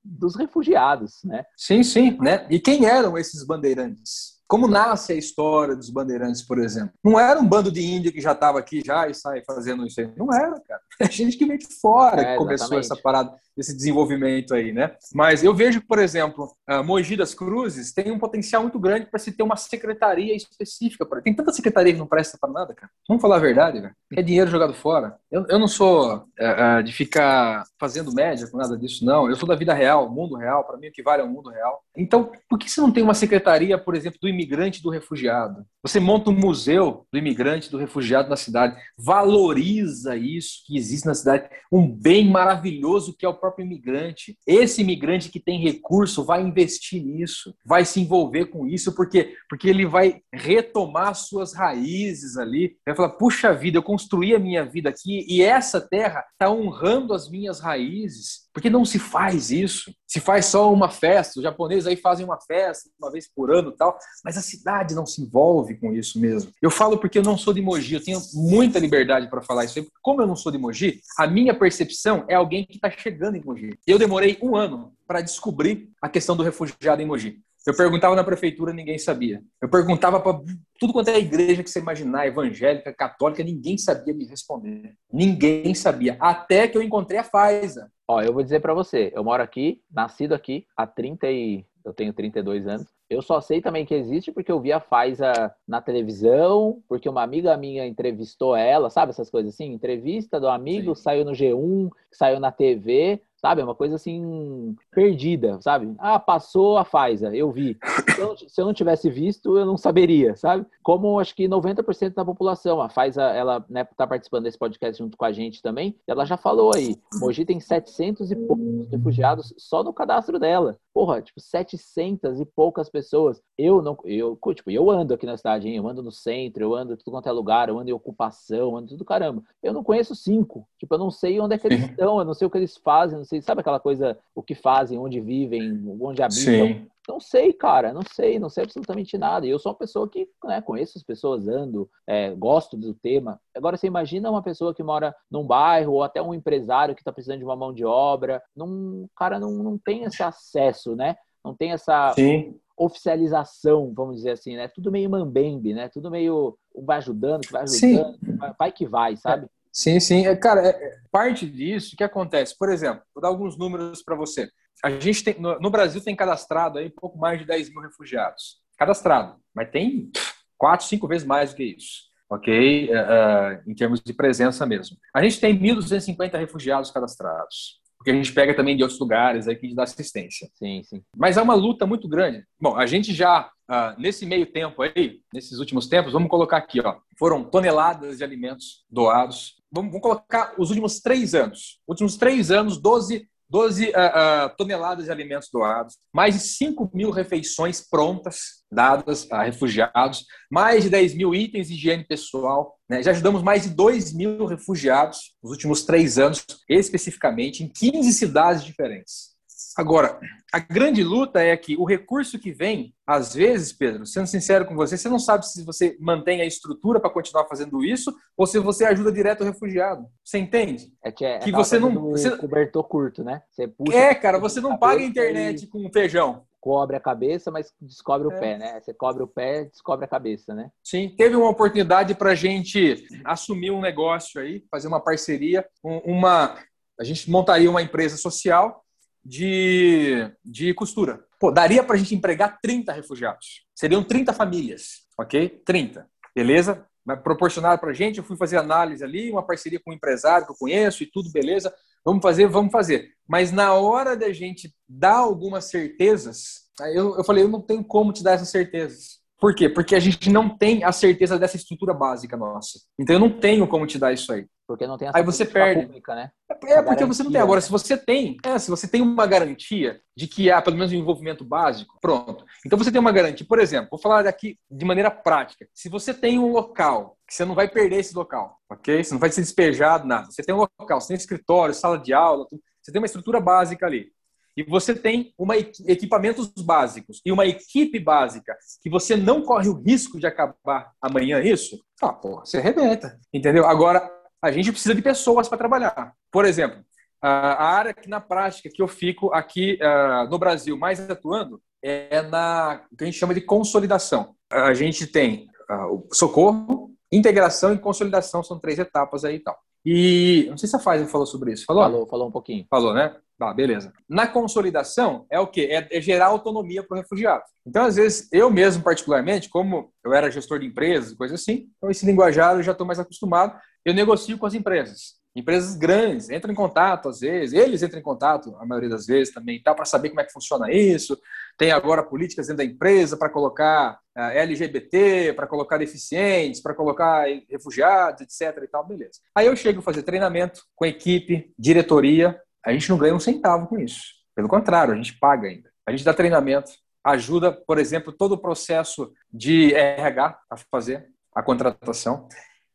dos refugiados, né? Sim, sim, né? E quem eram esses bandeirantes? Como nasce a história dos bandeirantes, por exemplo? Não era um bando de índio que já estava aqui já e sai fazendo isso aí. Não era, cara. É gente que veio de fora é, que começou essa parada, esse desenvolvimento aí, né? Mas eu vejo, por exemplo, a Mogi das Cruzes tem um potencial muito grande para se ter uma secretaria específica. Pra... Tem tanta secretaria que não presta para nada, cara. Vamos falar a verdade, velho. É dinheiro jogado fora. Eu, eu não sou é, é, de ficar fazendo média com nada disso, não. Eu sou da vida real, mundo real. Para mim, o que vale é o mundo real. Então, por que você não tem uma secretaria, por exemplo, do imigrante do refugiado? Você monta um museu do imigrante do refugiado na cidade. Valoriza isso que existe na cidade. Um bem maravilhoso que é o próprio imigrante. Esse imigrante que tem recurso vai investir nisso, vai se envolver com isso, porque, porque ele vai retomar suas raízes ali. Vai falar: puxa vida, eu construí a minha vida aqui e essa terra está honrando as minhas raízes. Porque não se faz isso. Se faz só uma festa. Os japoneses aí fazem uma festa uma vez por ano tal, mas a cidade não se envolve com isso mesmo. Eu falo porque eu não sou de Mogi, eu tenho muita liberdade para falar isso aí. Como eu não sou de Mogi, a minha percepção é alguém que está chegando em Mogi. Eu demorei um ano para descobrir a questão do refugiado em Mogi. Eu perguntava na prefeitura, ninguém sabia. Eu perguntava para tudo quanto é igreja que você imaginar, evangélica, católica, ninguém sabia me responder. Ninguém sabia. Até que eu encontrei a Faiza. Ó, eu vou dizer para você, eu moro aqui, nascido aqui, há 30 e... Eu tenho 32 anos. Eu só sei também que existe porque eu vi a Faiza na televisão, porque uma amiga minha entrevistou ela, sabe essas coisas assim? Entrevista do amigo, Sim. saiu no G1, saiu na TV sabe? É uma coisa assim, perdida, sabe? Ah, passou a Pfizer, eu vi. Se eu, se eu não tivesse visto, eu não saberia, sabe? Como acho que 90% da população, a Pfizer, ela né, tá participando desse podcast junto com a gente também, ela já falou aí, Mogi tem 700 e poucos refugiados só no cadastro dela. Porra, tipo, 700 e poucas pessoas. Eu não, eu, tipo, eu ando aqui na cidade, hein? eu ando no centro, eu ando em tudo quanto é lugar, eu ando em ocupação, eu ando tudo caramba. Eu não conheço cinco. Tipo, eu não sei onde é que eles estão, eu não sei o que eles fazem, não sei, sabe aquela coisa, o que fazem, onde vivem, onde habitam? Sim. Não sei, cara, não sei, não sei absolutamente nada. E eu sou uma pessoa que né, conheço as pessoas, ando, é, gosto do tema. Agora, você imagina uma pessoa que mora num bairro, ou até um empresário que está precisando de uma mão de obra. Num, cara não, não tem esse acesso, né? Não tem essa Sim. oficialização, vamos dizer assim, né? Tudo meio mambembe, né? Tudo meio vai ajudando, vai ajudando, vai, vai, que vai, sabe? É. Sim, sim. É, cara, é, parte disso, o que acontece? Por exemplo, vou dar alguns números para você. A gente tem, no, no, Brasil tem cadastrado aí pouco mais de 10 mil refugiados. Cadastrado. Mas tem quatro, cinco vezes mais do que isso. Ok? Uh, em termos de presença mesmo. A gente tem 1.250 refugiados cadastrados porque a gente pega também de outros lugares aí que a gente dá assistência. Sim, sim. Mas é uma luta muito grande. Bom, a gente já, uh, nesse meio tempo aí, nesses últimos tempos, vamos colocar aqui, ó, foram toneladas de alimentos doados. Vamos, vamos colocar os últimos três anos. Últimos três anos, 12 12 uh, uh, toneladas de alimentos doados, mais de 5 mil refeições prontas dadas a refugiados, mais de 10 mil itens de higiene pessoal. Né? Já ajudamos mais de 2 mil refugiados nos últimos três anos, especificamente em 15 cidades diferentes. Agora, a grande luta é que o recurso que vem, às vezes, Pedro, sendo sincero com você, você não sabe se você mantém a estrutura para continuar fazendo isso ou se você ajuda direto o refugiado. Você entende? É que, é, que você não. Você... Cobertor curto, né? Você puxa é, cara, você não paga a internet e... com feijão cobre a cabeça, mas descobre o é. pé, né? Você cobre o pé, descobre a cabeça, né? Sim, teve uma oportunidade para a gente assumir um negócio aí, fazer uma parceria, uma, a gente montaria uma empresa social de, de costura. Pô, daria para a gente empregar 30 refugiados. Seriam 30 famílias, ok? 30. Beleza? Proporcionado para a gente, eu fui fazer análise ali, uma parceria com um empresário que eu conheço e tudo, beleza. Vamos fazer, vamos fazer. Mas na hora da gente dar algumas certezas, eu, eu falei, eu não tenho como te dar essas certezas. Por quê? Porque a gente não tem a certeza dessa estrutura básica nossa. Então eu não tenho como te dar isso aí. Porque não tem essa Aí você perde. Pública, né? É, é porque você não tem. Agora, se você tem, é, se você tem uma garantia de que há pelo menos um envolvimento básico, pronto. Então você tem uma garantia. Por exemplo, vou falar daqui de maneira prática. Se você tem um local, que você não vai perder esse local, ok? Você não vai ser despejado, nada. Você tem um local, você tem escritório, sala de aula, você tem uma estrutura básica ali e você tem uma, equipamentos básicos e uma equipe básica que você não corre o risco de acabar amanhã isso, ah, porra, você arrebenta, entendeu? Agora, a gente precisa de pessoas para trabalhar. Por exemplo, a área que na prática que eu fico aqui uh, no Brasil mais atuando é na que a gente chama de consolidação. A gente tem uh, socorro, integração e consolidação, são três etapas aí e tal. E não sei se a Faz falou sobre isso. Falou? Falou, falou um pouquinho. Falou, né? Tá, beleza. Na consolidação, é o quê? É, é gerar autonomia para o refugiado. Então, às vezes, eu mesmo, particularmente, como eu era gestor de empresas, coisa assim, então esse linguajar eu já estou mais acostumado, eu negocio com as empresas. Empresas grandes entram em contato, às vezes, eles entram em contato, a maioria das vezes também, tá, para saber como é que funciona isso. Tem agora políticas dentro da empresa para colocar uh, LGBT, para colocar deficientes, para colocar refugiados, etc. e tal, beleza. Aí eu chego a fazer treinamento com equipe, diretoria, a gente não ganha um centavo com isso. Pelo contrário, a gente paga ainda. A gente dá treinamento, ajuda, por exemplo, todo o processo de RH a fazer a contratação.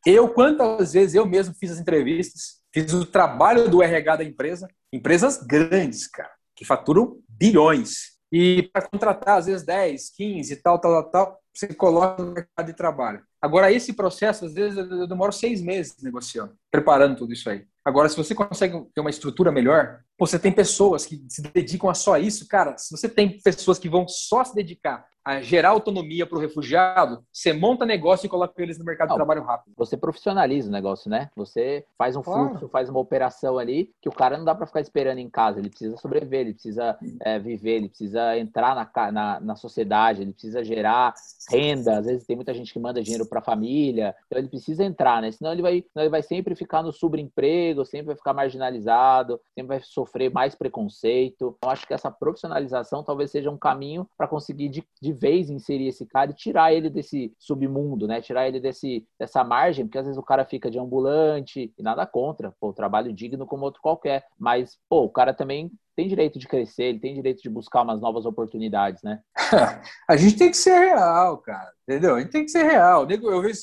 Eu, quantas vezes eu mesmo fiz as entrevistas, fiz o trabalho do RH da empresa, empresas grandes, cara, que faturam bilhões. E para contratar, às vezes, 10, 15 e tal, tal, tal, você coloca no mercado de trabalho. Agora, esse processo, às vezes, eu demoro seis meses negociando, preparando tudo isso aí. Agora, se você consegue ter uma estrutura melhor, você tem pessoas que se dedicam a só isso, cara. Se você tem pessoas que vão só se dedicar a gerar autonomia para o refugiado, você monta negócio e coloca eles no mercado Não, de trabalho rápido. Você profissionaliza o negócio, né? Você faz um claro. fluxo, faz uma operação ali que o cara não dá para ficar esperando em casa. Ele precisa sobreviver, ele precisa é, viver, ele precisa entrar na, na, na, sociedade, ele precisa gerar renda. Às vezes tem muita gente que manda dinheiro para a família, então ele precisa entrar, né? Senão ele vai, ele vai sempre ficar no subemprego, sempre vai ficar marginalizado, sempre vai sofrer mais preconceito. Então acho que essa profissionalização talvez seja um caminho para conseguir de, de vez inserir esse cara e tirar ele desse submundo, né? Tirar ele desse, dessa margem, porque às vezes o cara fica de ambulante e nada contra, pô, trabalho digno como outro qualquer. Mas, pô, o cara também tem direito de crescer, ele tem direito de buscar umas novas oportunidades, né? a gente tem que ser real, cara, entendeu? A gente tem que ser real. Eu vejo,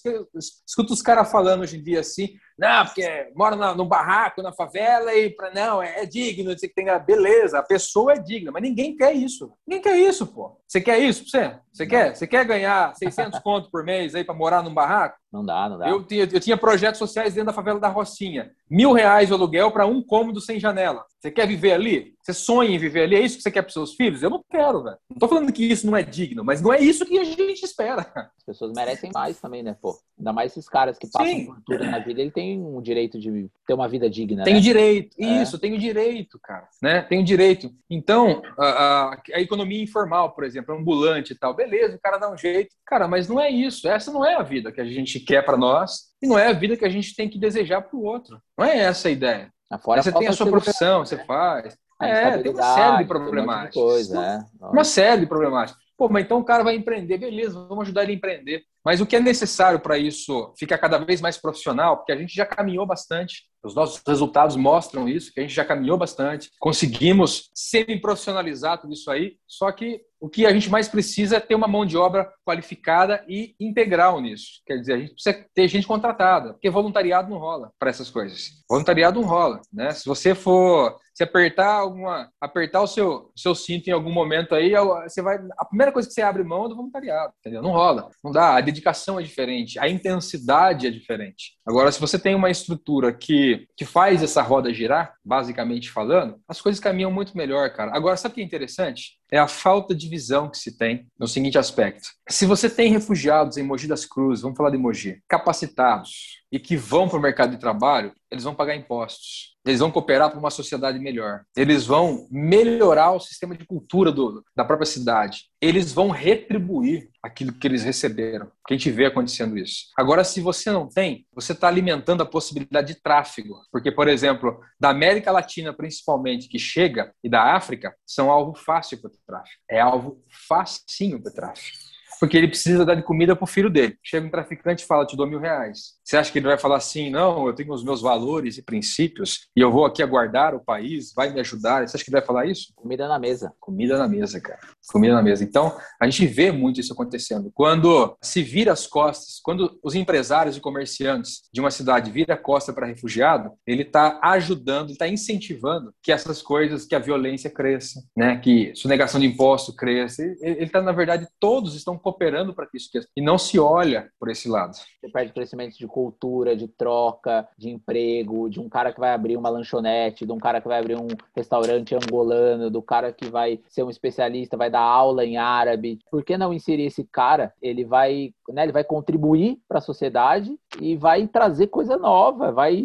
escuto os caras falando hoje em dia assim, não, porque mora na, no barraco, na favela, e pra, não, é, é digno, você que tem a beleza, a pessoa é digna, mas ninguém quer isso. Ninguém quer isso, pô. Você quer isso, você? Você quer? Você quer ganhar 600 conto por mês aí para morar num barraco? Não dá, não dá. Eu tinha, eu tinha projetos sociais dentro da favela da Rocinha. Mil reais de aluguel para um cômodo sem janela. Você quer viver ali? Você sonha em viver ali? É isso que você quer para seus filhos? Eu não quero, velho. Não tô falando que isso não é digno, mas não é isso que a gente espera. As pessoas merecem mais também, né, pô? Ainda mais esses caras que passam Sim. por tudo na vida, ele tem o direito de ter uma vida digna. Tem né? direito, é. isso, tem o direito, cara. Né? Tem o direito. Então, a, a, a economia informal, por exemplo, ambulante e tal, beleza, o cara dá um jeito. Cara, mas não é isso. Essa não é a vida que a gente quer para nós e não é a vida que a gente tem que desejar para o outro. Não é essa a ideia. Fora você tem a sua profissão, né? você faz. É, tem uma série de problemáticas. Um coisa, é. Uma série de problemáticas. Pô, mas então o cara vai empreender, beleza, vamos ajudar ele a empreender. Mas o que é necessário para isso ficar cada vez mais profissional, porque a gente já caminhou bastante, os nossos resultados mostram isso, que a gente já caminhou bastante, conseguimos semi-profissionalizar tudo isso aí, só que o que a gente mais precisa é ter uma mão de obra qualificada e integral nisso. Quer dizer, a gente precisa ter gente contratada, porque voluntariado não rola para essas coisas. Voluntariado não rola, né? Se você for se apertar alguma, apertar o seu, seu cinto em algum momento aí, você vai, a primeira coisa que você abre mão é do voluntariado, entendeu? Não rola, não dá, a dedicação é diferente, a intensidade é diferente. Agora, se você tem uma estrutura que, que faz essa roda girar, basicamente falando, as coisas caminham muito melhor, cara. Agora, sabe o que é interessante? É a falta de visão que se tem no seguinte aspecto. Se você tem refugiados em Mogi das Cruzes, vamos falar de Mogi, capacitados e que vão para o mercado de trabalho, eles vão pagar impostos eles vão cooperar para uma sociedade melhor. Eles vão melhorar o sistema de cultura do, da própria cidade. Eles vão retribuir aquilo que eles receberam. Que a gente vê acontecendo isso. Agora, se você não tem, você está alimentando a possibilidade de tráfego. Porque, por exemplo, da América Latina, principalmente, que chega, e da África, são alvo fácil para o tráfico. É alvo facinho para o tráfico porque ele precisa dar de comida para o filho dele. Chega um traficante e fala, te dou mil reais. Você acha que ele vai falar assim, não, eu tenho os meus valores e princípios e eu vou aqui aguardar o país, vai me ajudar? Você acha que ele vai falar isso? Comida na mesa. Comida na mesa, cara. Comida na mesa. Então, a gente vê muito isso acontecendo. Quando se vira as costas, quando os empresários e comerciantes de uma cidade viram a costa para refugiado, ele está ajudando, está incentivando que essas coisas, que a violência cresça, né? que sonegação de imposto cresça. Ele está, na verdade, todos estão cooperando para que isso cresça. E não se olha por esse lado. Você perde crescimento de cultura, de troca, de emprego, de um cara que vai abrir uma lanchonete, de um cara que vai abrir um restaurante angolano, do cara que vai ser um especialista, vai dar aula em árabe. Por que não inserir esse cara? Ele vai, né, ele vai contribuir para a sociedade e vai trazer coisa nova, vai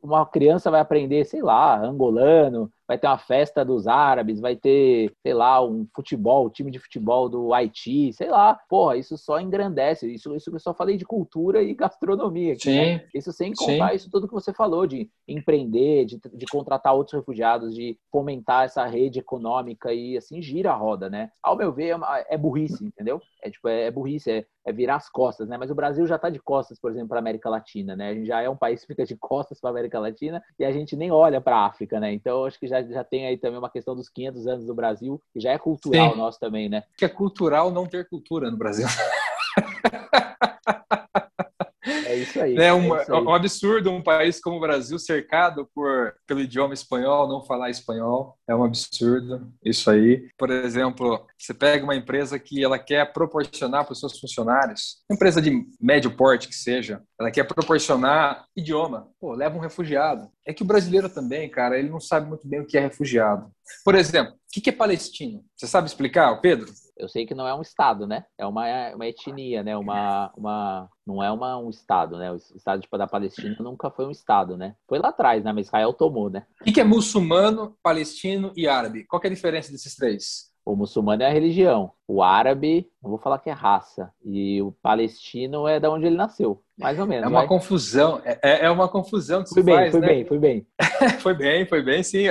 uma criança vai aprender, sei lá, angolano, vai ter uma festa dos árabes, vai ter, sei lá, um futebol, um time de futebol do Haiti, sei lá. Porra, isso só engrandece. Isso, isso eu só falei de cultura e gastronomia. Aqui, Sim. Né? Isso sem contar Sim. isso tudo que você falou, de empreender, de, de contratar outros refugiados, de fomentar essa rede econômica e assim gira a roda, né? Ao meu ver, é, uma, é burrice, entendeu? É tipo, é, é burrice, é, é, virar as costas, né? Mas o Brasil já está de costas, por exemplo, para a América Latina, né? A gente já é um país que fica de costas para a América Latina e a gente nem olha para a África, né? Então, acho que já, já tem aí também uma questão dos 500 anos do Brasil, que já é cultural Sim. nosso também, né? Que é cultural não ter cultura no Brasil. É isso aí. É um, é isso aí. um absurdo um país como o Brasil cercado por, pelo idioma espanhol, não falar espanhol. É um absurdo isso aí. Por exemplo, você pega uma empresa que ela quer proporcionar para os seus funcionários, empresa de médio porte que seja, ela quer proporcionar idioma. Pô, leva um refugiado. É que o brasileiro também, cara, ele não sabe muito bem o que é refugiado. Por exemplo, o que é palestino? Você sabe explicar, Pedro? Eu sei que não é um estado, né? É uma, uma etnia, né? Uma, uma, não é uma, um estado, né? O estado tipo, da Palestina nunca foi um estado, né? Foi lá atrás, né? Mas Israel tomou, né? O que é muçulmano, palestino e árabe? Qual é a diferença desses três? O muçulmano é a religião. O árabe, não vou falar que é raça. E o palestino é da onde ele nasceu. Mais ou menos. É uma vai? confusão. É, é, é uma confusão que se bem, faz, Foi né? bem, foi bem. foi bem, foi bem, sim.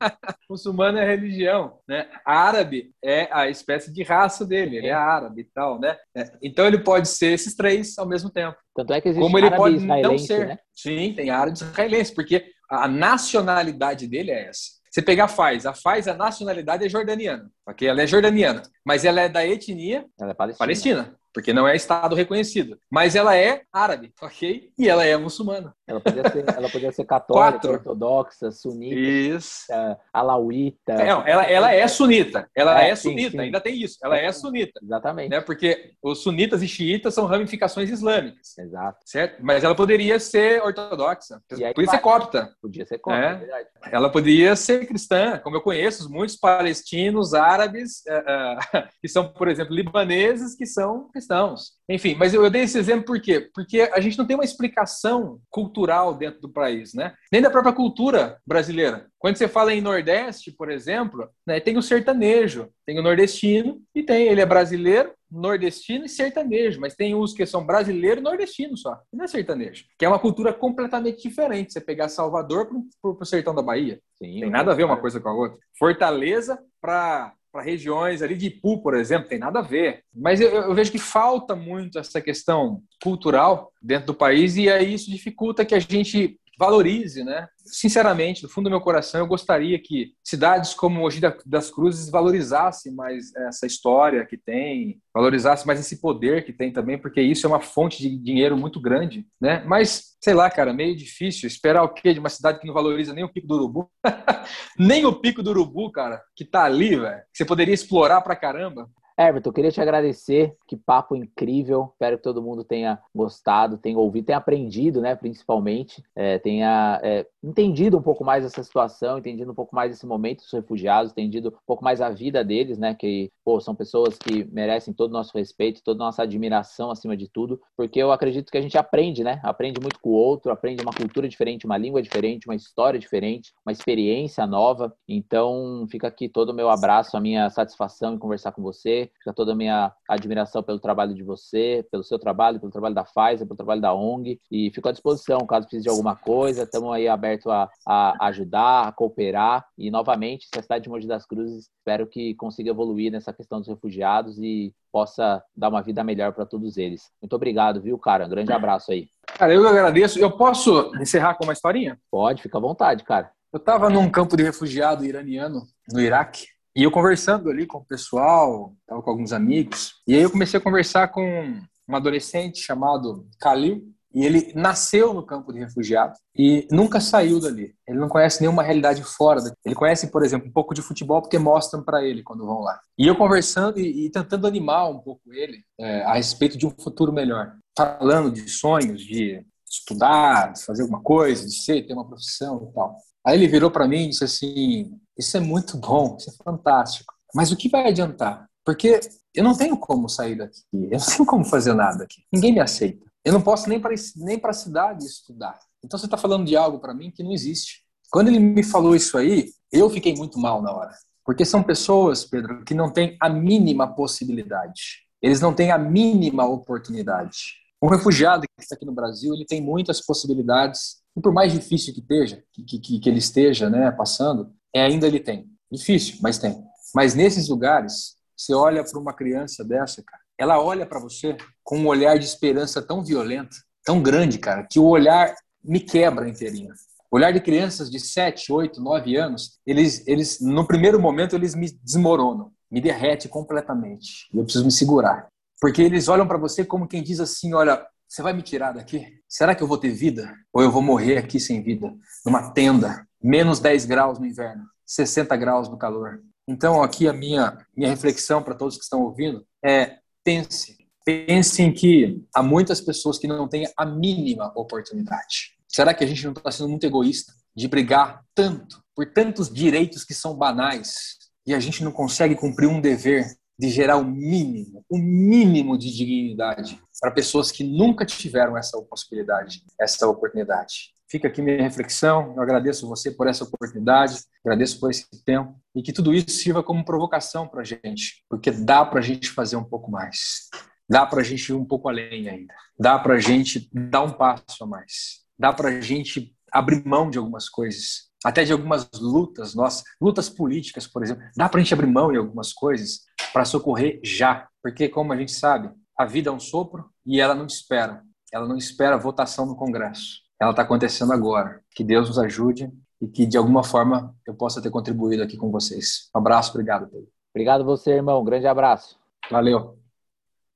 muçulmano é religião, né? Árabe é a espécie de raça dele. Ele é árabe e tal, né? É, então ele pode ser esses três ao mesmo tempo. Tanto é que existe Como ele pode não ser. Né? Sim, tem árabe israelense, porque a nacionalidade dele é essa. Você pegar a Faz, a Faz, a nacionalidade é jordaniana, ok? Ela é jordaniana, mas ela é da etnia ela é palestina. palestina porque não é Estado reconhecido. Mas ela é árabe, ok? E ela é muçulmana. Ela podia ser, ela podia ser católica, Quatro. ortodoxa, sunita, isso. alauíta. É, ela, ela é sunita. Ela é, é sunita, sim, ainda tem isso. Ela é sunita. Exatamente. Né? Porque os sunitas e xiitas são ramificações islâmicas. Exato. Certo? Mas ela poderia ser ortodoxa. Podia ser copta. Podia ser copta, é. é verdade. Ela podia ser cristã, como eu conheço muitos palestinos, árabes, uh, uh, que são, por exemplo, libaneses, que são cristãos cristãos. Enfim, mas eu, dei esse exemplo por quê? Porque a gente não tem uma explicação cultural dentro do país, né? Nem da própria cultura brasileira. Quando você fala em Nordeste, por exemplo, né, tem o sertanejo, tem o nordestino e tem, ele é brasileiro, nordestino e sertanejo, mas tem uns que são brasileiro e nordestino só, não é sertanejo, que é uma cultura completamente diferente. Você pegar Salvador para o sertão da Bahia, Sim, tem nada a ver uma coisa com a outra. Fortaleza para para regiões ali de Ipu, por exemplo, tem nada a ver. Mas eu, eu, vejo que falta muito essa questão cultural dentro do país e aí isso dificulta que a gente valorize, né? Sinceramente, do fundo do meu coração, eu gostaria que cidades como Mogi das Cruzes valorizassem mais essa história que tem, valorizassem mais esse poder que tem também, porque isso é uma fonte de dinheiro muito grande, né? Mas, sei lá, cara, meio difícil esperar o quê de uma cidade que não valoriza nem o Pico do Urubu? nem o Pico do Urubu, cara, que tá ali, velho, que você poderia explorar pra caramba. Everton, queria te agradecer. Que papo incrível. Espero que todo mundo tenha gostado, tenha ouvido, tenha aprendido, né? Principalmente, é, tenha é, entendido um pouco mais essa situação, entendido um pouco mais esse momento dos refugiados, entendido um pouco mais a vida deles, né? Que pô, são pessoas que merecem todo o nosso respeito, toda a nossa admiração acima de tudo, porque eu acredito que a gente aprende, né? Aprende muito com o outro, aprende uma cultura diferente, uma língua diferente, uma história diferente, uma experiência nova. Então, fica aqui todo o meu abraço, a minha satisfação em conversar com você fica toda a minha admiração pelo trabalho de você, pelo seu trabalho, pelo trabalho da Pfizer, pelo trabalho da ONG. E fico à disposição, caso precise de alguma coisa, estamos aí abertos a, a, ajudar, a cooperar. E, novamente, se a cidade de Mogi das Cruzes, espero que consiga evoluir nessa questão dos refugiados e possa dar uma vida melhor para todos eles. Muito obrigado, viu, cara? Um grande abraço aí. Cara, eu agradeço. Eu posso encerrar com uma historinha? Pode, fica à vontade, cara. Eu estava num campo de refugiado iraniano no Iraque e eu conversando ali com o pessoal, tava com alguns amigos, e aí eu comecei a conversar com um adolescente chamado Khalil, e ele nasceu no campo de refugiados e nunca saiu dali. Ele não conhece nenhuma realidade fora daqui. Ele conhece, por exemplo, um pouco de futebol porque mostram para ele quando vão lá. E eu conversando e, e tentando animar um pouco ele é, a respeito de um futuro melhor. Falando de sonhos, de estudar, de fazer alguma coisa, de ser, ter uma profissão e tal. Aí ele virou para mim e disse assim: Isso é muito bom, isso é fantástico. Mas o que vai adiantar? Porque eu não tenho como sair daqui, eu não tenho como fazer nada aqui. Ninguém me aceita. Eu não posso nem para nem a cidade estudar. Então você está falando de algo para mim que não existe. Quando ele me falou isso aí, eu fiquei muito mal na hora. Porque são pessoas, Pedro, que não têm a mínima possibilidade. Eles não têm a mínima oportunidade. Um refugiado que está aqui no Brasil, ele tem muitas possibilidades e por mais difícil que esteja, que, que, que ele esteja né, passando, é, ainda ele tem. Difícil, mas tem. Mas nesses lugares, você olha para uma criança dessa, cara, ela olha para você com um olhar de esperança tão violento, tão grande, cara, que o olhar me quebra inteirinho. O olhar de crianças de 7, 8, 9 anos, eles, eles no primeiro momento, eles me desmoronam, me derrete completamente. E eu preciso me segurar. Porque eles olham para você como quem diz assim, olha, você vai me tirar daqui? Será que eu vou ter vida? Ou eu vou morrer aqui sem vida? Numa tenda, menos 10 graus no inverno, 60 graus no calor. Então, aqui a minha, minha reflexão para todos que estão ouvindo é: pense. Pense em que há muitas pessoas que não têm a mínima oportunidade. Será que a gente não está sendo muito egoísta de brigar tanto por tantos direitos que são banais e a gente não consegue cumprir um dever de gerar o mínimo, o mínimo de dignidade para pessoas que nunca tiveram essa possibilidade, essa oportunidade. Fica aqui minha reflexão. Eu agradeço você por essa oportunidade, agradeço por esse tempo e que tudo isso sirva como provocação para a gente, porque dá para a gente fazer um pouco mais, dá para a gente ir um pouco além ainda, dá para a gente dar um passo a mais, dá para a gente abrir mão de algumas coisas, até de algumas lutas nossas, lutas políticas, por exemplo. Dá para a gente abrir mão de algumas coisas para socorrer já, porque como a gente sabe, a vida é um sopro e ela não espera. Ela não espera a votação no Congresso. Ela está acontecendo agora. Que Deus nos ajude e que de alguma forma eu possa ter contribuído aqui com vocês. Um abraço, obrigado, Pedro. Obrigado você, irmão. grande abraço. Valeu.